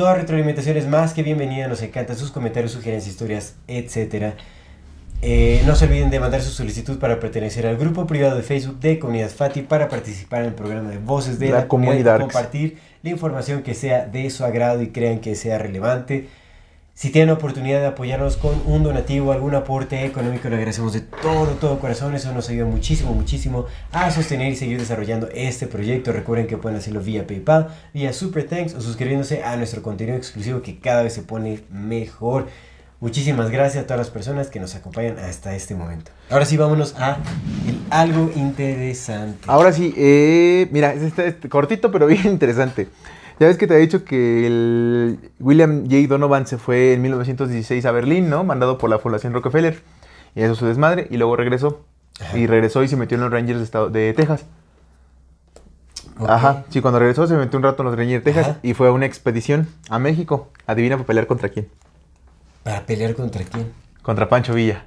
Toda retroalimentación es más que bienvenida, nos encantan sus comentarios, sugerencias, historias, etc. Eh, no se olviden de mandar su solicitud para pertenecer al grupo privado de Facebook de Comunidad Fati para participar en el programa de Voces de La la, Comunidad y Comunidad. compartir la información que sea de su agrado y crean que sea relevante. Si tienen oportunidad de apoyarnos con un donativo, algún aporte económico, le agradecemos de todo, todo corazón. Eso nos ayuda muchísimo, muchísimo a sostener y seguir desarrollando este proyecto. Recuerden que pueden hacerlo vía PayPal, vía Super Thanks o suscribiéndose a nuestro contenido exclusivo que cada vez se pone mejor. Muchísimas gracias a todas las personas que nos acompañan hasta este momento. Ahora sí, vámonos a algo interesante. Ahora sí, eh, mira, es este- este cortito pero bien interesante. Ya ves que te he dicho que el William J. Donovan se fue en 1916 a Berlín, ¿no? Mandado por la Fundación Rockefeller. Y eso su desmadre. Y luego regresó. Ajá. Y regresó y se metió en los Rangers de, estado, de Texas. Ajá. Sí, cuando regresó se metió un rato en los Rangers de Texas. Ajá. Y fue a una expedición a México. Adivina para pelear contra quién. ¿Para pelear contra quién? Contra Pancho Villa.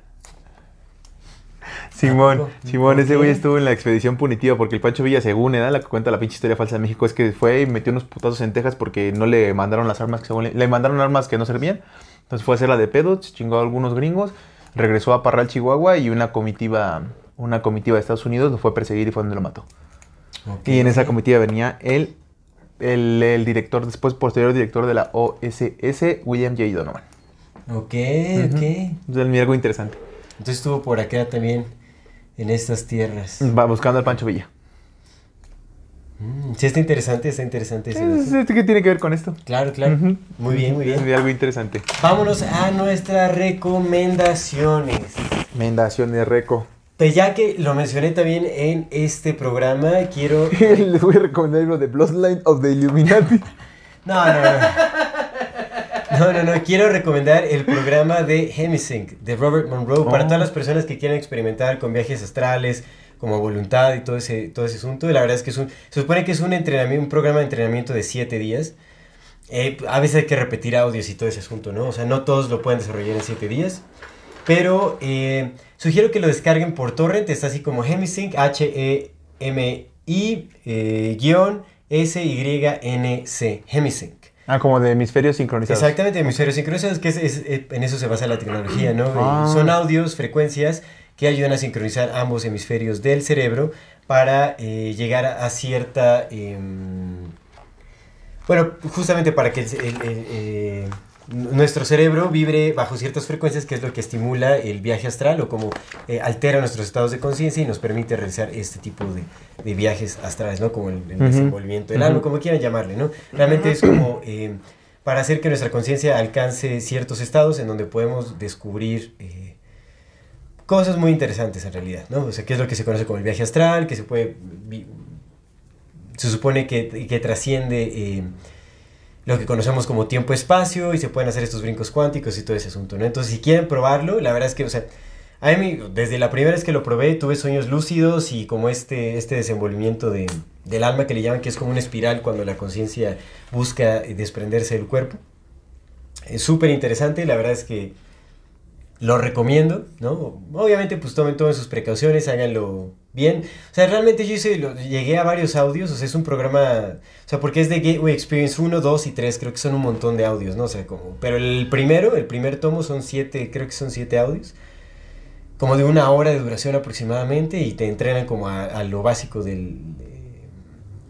Simón? Simón, ¿Por ese güey estuvo en la expedición punitiva porque el Pancho Villa, según ¿eh? la que cuenta la pinche historia falsa de México, es que fue y metió unos putazos en Texas porque no le mandaron las armas que según le, le mandaron armas que no servían. Entonces fue a hacer la de pedo, chingó a algunos gringos, regresó a Parral, Chihuahua y una comitiva, una comitiva de Estados Unidos lo fue a perseguir y fue donde lo mató. Y en esa comitiva venía el, el, el director, después posterior director de la OSS, William J. Donovan. Ok, ok. Algo interesante. Entonces estuvo por acá también, en estas tierras. Va buscando al Pancho Villa. Mm, sí, está interesante, está interesante. Es- ¿Qué tiene que ver con esto? Claro, claro. Muy bien, muy bien. Es algo interesante. Vámonos a nuestras recomendaciones. Mendación de Reco. Pues ya que lo mencioné también en este programa, quiero... Les voy a recomendar lo de Bloodline of the Illuminati. No, no, no. No, no, no. Quiero recomendar el programa de Hemisync de Robert Monroe para Oh. todas las personas que quieran experimentar con viajes astrales, como voluntad y todo ese, todo ese asunto. Y la verdad es que es un, se supone que es un entrenamiento, un programa de entrenamiento de siete días. eh, a veces hay que repetir audios y todo ese asunto, ¿no? O sea, no todos lo pueden desarrollar en 7 días. Pero eh, sugiero que lo descarguen por torrent, está así como Hemisync, H-E-M-I, eh, guion S-Y-N-C, Hemisync. Ah, como de hemisferios sincronizados. Exactamente, hemisferios sincronizados, que es, es- eh, en eso se basa la tecnología, ¿no? Ah. Son audios, frecuencias que ayudan a sincronizar ambos hemisferios del cerebro para eh, llegar a, cierta... em, bueno, justamente para que el- el- el, eh, nuestro cerebro vibre bajo ciertas frecuencias, que es lo que estimula el viaje astral o como eh, altera nuestros estados de conciencia y nos permite realizar este tipo de, de viajes astrales, ¿no? Como el, el desenvolvimiento del alma, como quieran llamarle, ¿no? Realmente es como eh, para hacer que nuestra conciencia alcance ciertos estados en donde podemos descubrir eh, cosas muy interesantes en realidad, ¿no? O sea, qué es lo que se conoce como el viaje astral, que se puede... se supone que, que trasciende lo que conocemos como tiempo-espacio y se pueden hacer estos brincos cuánticos y todo ese asunto, ¿no? Entonces, si quieren probarlo, la verdad es que, o sea, a mí, desde la primera vez que lo probé, tuve sueños lúcidos y como este, este desenvolvimiento de, del alma que le llaman, que es como una espiral cuando la conciencia busca desprenderse del cuerpo. Es súper interesante, la verdad es que lo recomiendo, ¿no? Obviamente, pues tomen todas sus precauciones, háganlo bien. O sea, realmente yo hice, lo- llegué a varios audios, o sea, es un programa, o sea, porque es de Gateway Experience 1, 2 y 3, creo que son un montón de audios, ¿no? O sea, como, pero el primero, el primer tomo son siete, creo que son siete audios, como de una hora de duración aproximadamente, y te entrenan como a, a lo básico del, de-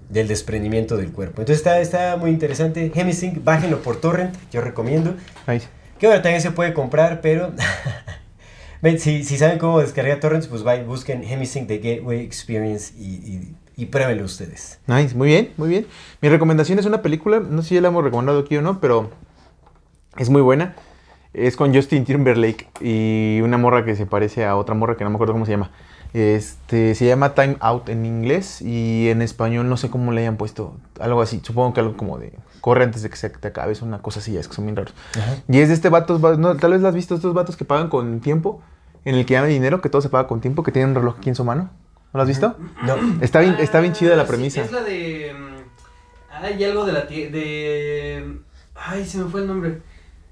del desprendimiento del cuerpo. Entonces está, está muy interesante. Hemisync, bájenlo por torrent, yo recomiendo. Ahí. Que bueno, también se puede comprar, pero ven, si, si saben cómo descargar torrents, pues vayan, busquen Hemisync de Gateway Experience y, y, y pruébenlo ustedes. Nice, muy bien, muy bien. Mi recomendación es una película, no sé si ya la hemos recomendado aquí o no, pero es muy buena. Es con Justin Timberlake y una morra que se parece a otra morra que no me acuerdo cómo se llama. Este, se llama Time Out en inglés y en español no sé cómo le hayan puesto. Algo así, supongo que algo como de corre antes de que se te acabe, es una cosa así, es que son bien raros. Y es de este vato, no, tal vez lo has visto, estos vatos que pagan con tiempo, en el que dan dinero, que todo se paga con tiempo, que tienen un reloj aquí en su mano. ¿No lo has visto? No, Está bien, está bien chida la Ah, sí, premisa. es la de. mm, Hay algo de la de. Ay, se me fue el nombre.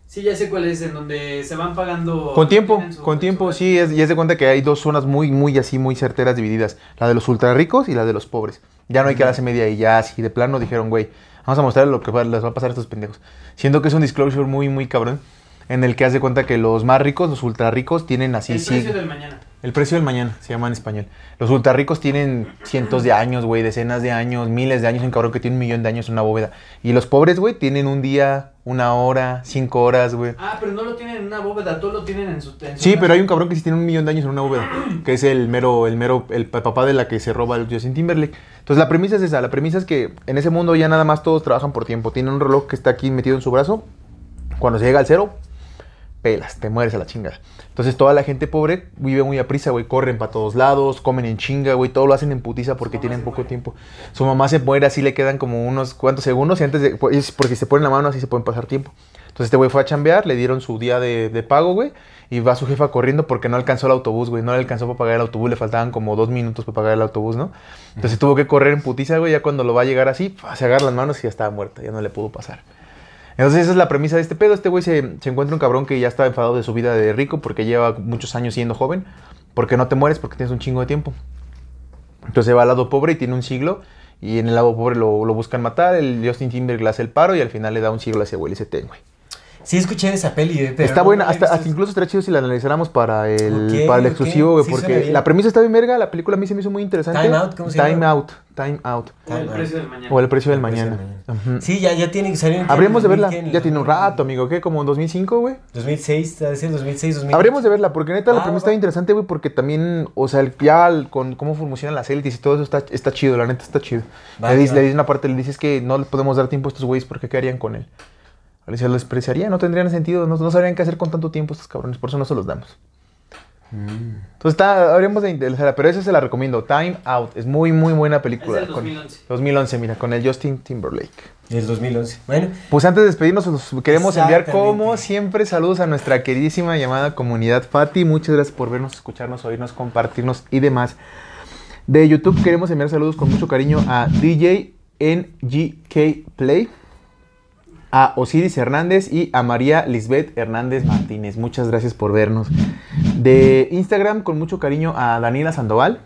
Sí, ya sé cuál es, en donde se van pagando. Con tiempo, su- con tiempo, sí, es, y es de cuenta que hay dos zonas muy, muy así, muy certeras divididas. La de los ultra ricos y la de los pobres. Ya no hay clase media y ya así de plano dijeron, güey, vamos a mostrar lo que va- les va a pasar a estos pendejos. Siento que es un disclosure muy, muy cabrón. En el que haz de cuenta que los más ricos, los ultra ricos, tienen así, El sí. precio del mañana. El precio del mañana, se llama en español. Los ultra ricos tienen cientos de años, güey, decenas de años, miles de años. Un cabrón que tiene un millón de años en una bóveda. Y los pobres, güey, tienen un día, una hora, cinco horas, güey. Ah, pero no lo tienen en una bóveda, todo lo tienen en su. en su Sí, casa. pero hay un cabrón que sí tiene un millón de años en una bóveda, que es el mero, el mero, el pa- papá de la que se roba el Justin Timberlake. Entonces la premisa es esa, la premisa es que en ese mundo ya nada más todos trabajan por tiempo. Tienen un reloj que está aquí metido en su brazo. Cuando se llega al cero, pelas, te mueres a la chingada. Entonces toda la gente pobre vive muy a prisa, güey, corren para todos lados, comen en chinga, güey, todo lo hacen en putiza porque tienen poco muere. tiempo. Su mamá se muere, así le quedan como unos cuantos segundos y antes de, pues, porque se ponen la mano así se pueden pasar tiempo. Entonces este güey fue a chambear, le dieron su día de, de pago, güey, y va su jefa corriendo porque no alcanzó el autobús, güey, no le alcanzó para pagar el autobús, le faltaban como dos minutos para pagar el autobús, ¿no? Entonces tuvo que correr en putiza, güey, ya cuando lo va a llegar así, se agarra las manos y ya estaba muerta, ya no le pudo pasar. Entonces esa es la premisa de este pedo. Este güey se, se encuentra un cabrón que ya está enfadado de su vida de rico porque lleva muchos años siendo joven. Porque no te mueres porque tienes un chingo de tiempo. Entonces va al lado pobre y tiene un siglo. Y en el lado pobre lo, lo buscan matar. El Justin Timberlake le hace el paro y al final le da un siglo a ese güey. Le dice, ten, güey. Sí escuché esa peli, eh, pero Está no- buena. no Hasta, hasta incluso estaría chido si la analizáramos para el, para el exclusivo, güey. Sí, suena porque la premisa está bien verga. La película a mí se me hizo muy interesante. Time Out, ¿cómo se Time llama? Out. Time Out. O el precio del mañana. O el precio del El precio del mañana. Sí, ya, ya tiene que salir. Habríamos de verla. 2000, ¿qué? Ya tiene un rato, amigo. ¿Qué? ¿Como en 2005, güey? 2006, debe ser 2006, 2008. Habríamos de verla, porque neta la Ah, premisa está interesante, güey, porque también, o sea, el- ya el- con cómo funcionan las élites y todo eso está, está chido, la neta está chido. Le, dice, va. le dice una parte, le dices que no le podemos dar tiempo a estos güeyes porque ¿qué harían con él? Dice, lo despreciarían, no tendrían sentido, no, no sabrían qué hacer con tanto tiempo estos cabrones, por eso no se los damos. Entonces está, habríamos de interesarla, pero esa se la recomiendo, Time Out, es muy, muy buena Es película. del con- 2011. 2011, mira, con el Justin Timberlake. Del 2011. Bueno, Pues antes de despedirnos, os queremos enviar como siempre saludos a nuestra queridísima llamada comunidad Fati. Muchas gracias por vernos, escucharnos, oírnos, compartirnos y demás. De YouTube queremos enviar saludos con mucho cariño a DJ NGK Play. A Osiris Hernández y a María Lisbeth Hernández Martínez. Muchas gracias por vernos. De Instagram, con mucho cariño, a Daniela Sandoval,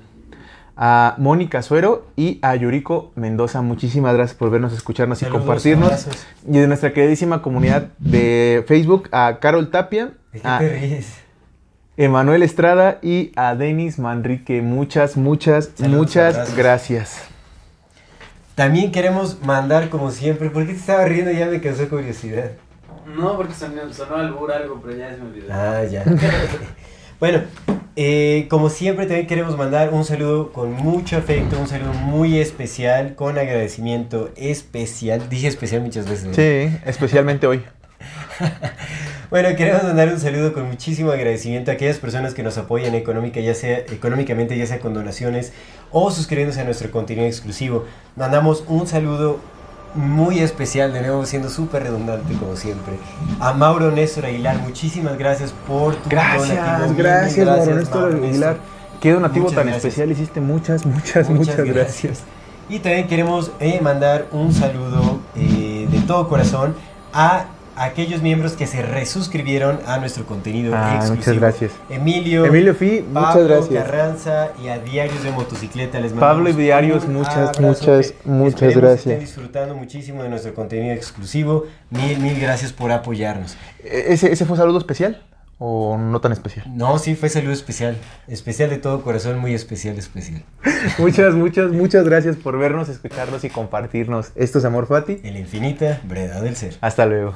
a Mónica Suero y a Yuriko Mendoza. Muchísimas gracias por vernos, escucharnos y Saludos, compartirnos. abrazos. Y de nuestra queridísima comunidad de Facebook, a Carol Tapia, ¿De qué a? Emanuel Estrada y a Denis Manrique. Muchas, muchas, Saludos, muchas abrazos. gracias. También queremos mandar, como siempre, ¿por qué te estaba riendo? Ya me causó curiosidad. No, porque sonó, sonó albur algo, pero ya se me olvidó. Ah, ya. bueno, eh, como siempre también queremos mandar un saludo con mucho afecto, un saludo muy especial, con agradecimiento especial. Dije especial muchas veces. ¿no? Sí, especialmente hoy. Bueno, queremos mandar un saludo con muchísimo agradecimiento a aquellas personas que nos apoyan económica, ya sea, económicamente, ya sea con donaciones o suscribiéndose a nuestro contenido exclusivo. Mandamos un saludo muy especial, de nuevo siendo súper redundante como siempre, a Mauro Néstor Aguilar. Muchísimas gracias por tu donativo. Gracias, Mil, gracias, mil Mauro Néstor Mauro Aguilar. Néstor. Qué donativo Muchas tan gracias. especial hiciste. Muchas, muchas, muchas, gracias. Y también queremos eh, mandar un saludo eh, de todo corazón a aquellos miembros que se resuscribieron a nuestro contenido Ah, exclusivo. muchas gracias. Emilio, Emilio Fi, muchas Pablo gracias. Carranza y a Diarios de Motocicleta les Pablo mandamos y Diarios, un muchas, muchas, muchas gracias. estén disfrutando muchísimo de nuestro contenido exclusivo. Mil, mil gracias por apoyarnos. ¿E- ¿Ese, ¿Ese fue saludo especial o no tan especial? No, sí, fue saludo especial. Especial de todo corazón, muy especial, especial. muchas, muchas, muchas gracias por vernos, escucharnos y compartirnos. Esto es Amor Fati. El infinita brevedad del ser. Hasta luego.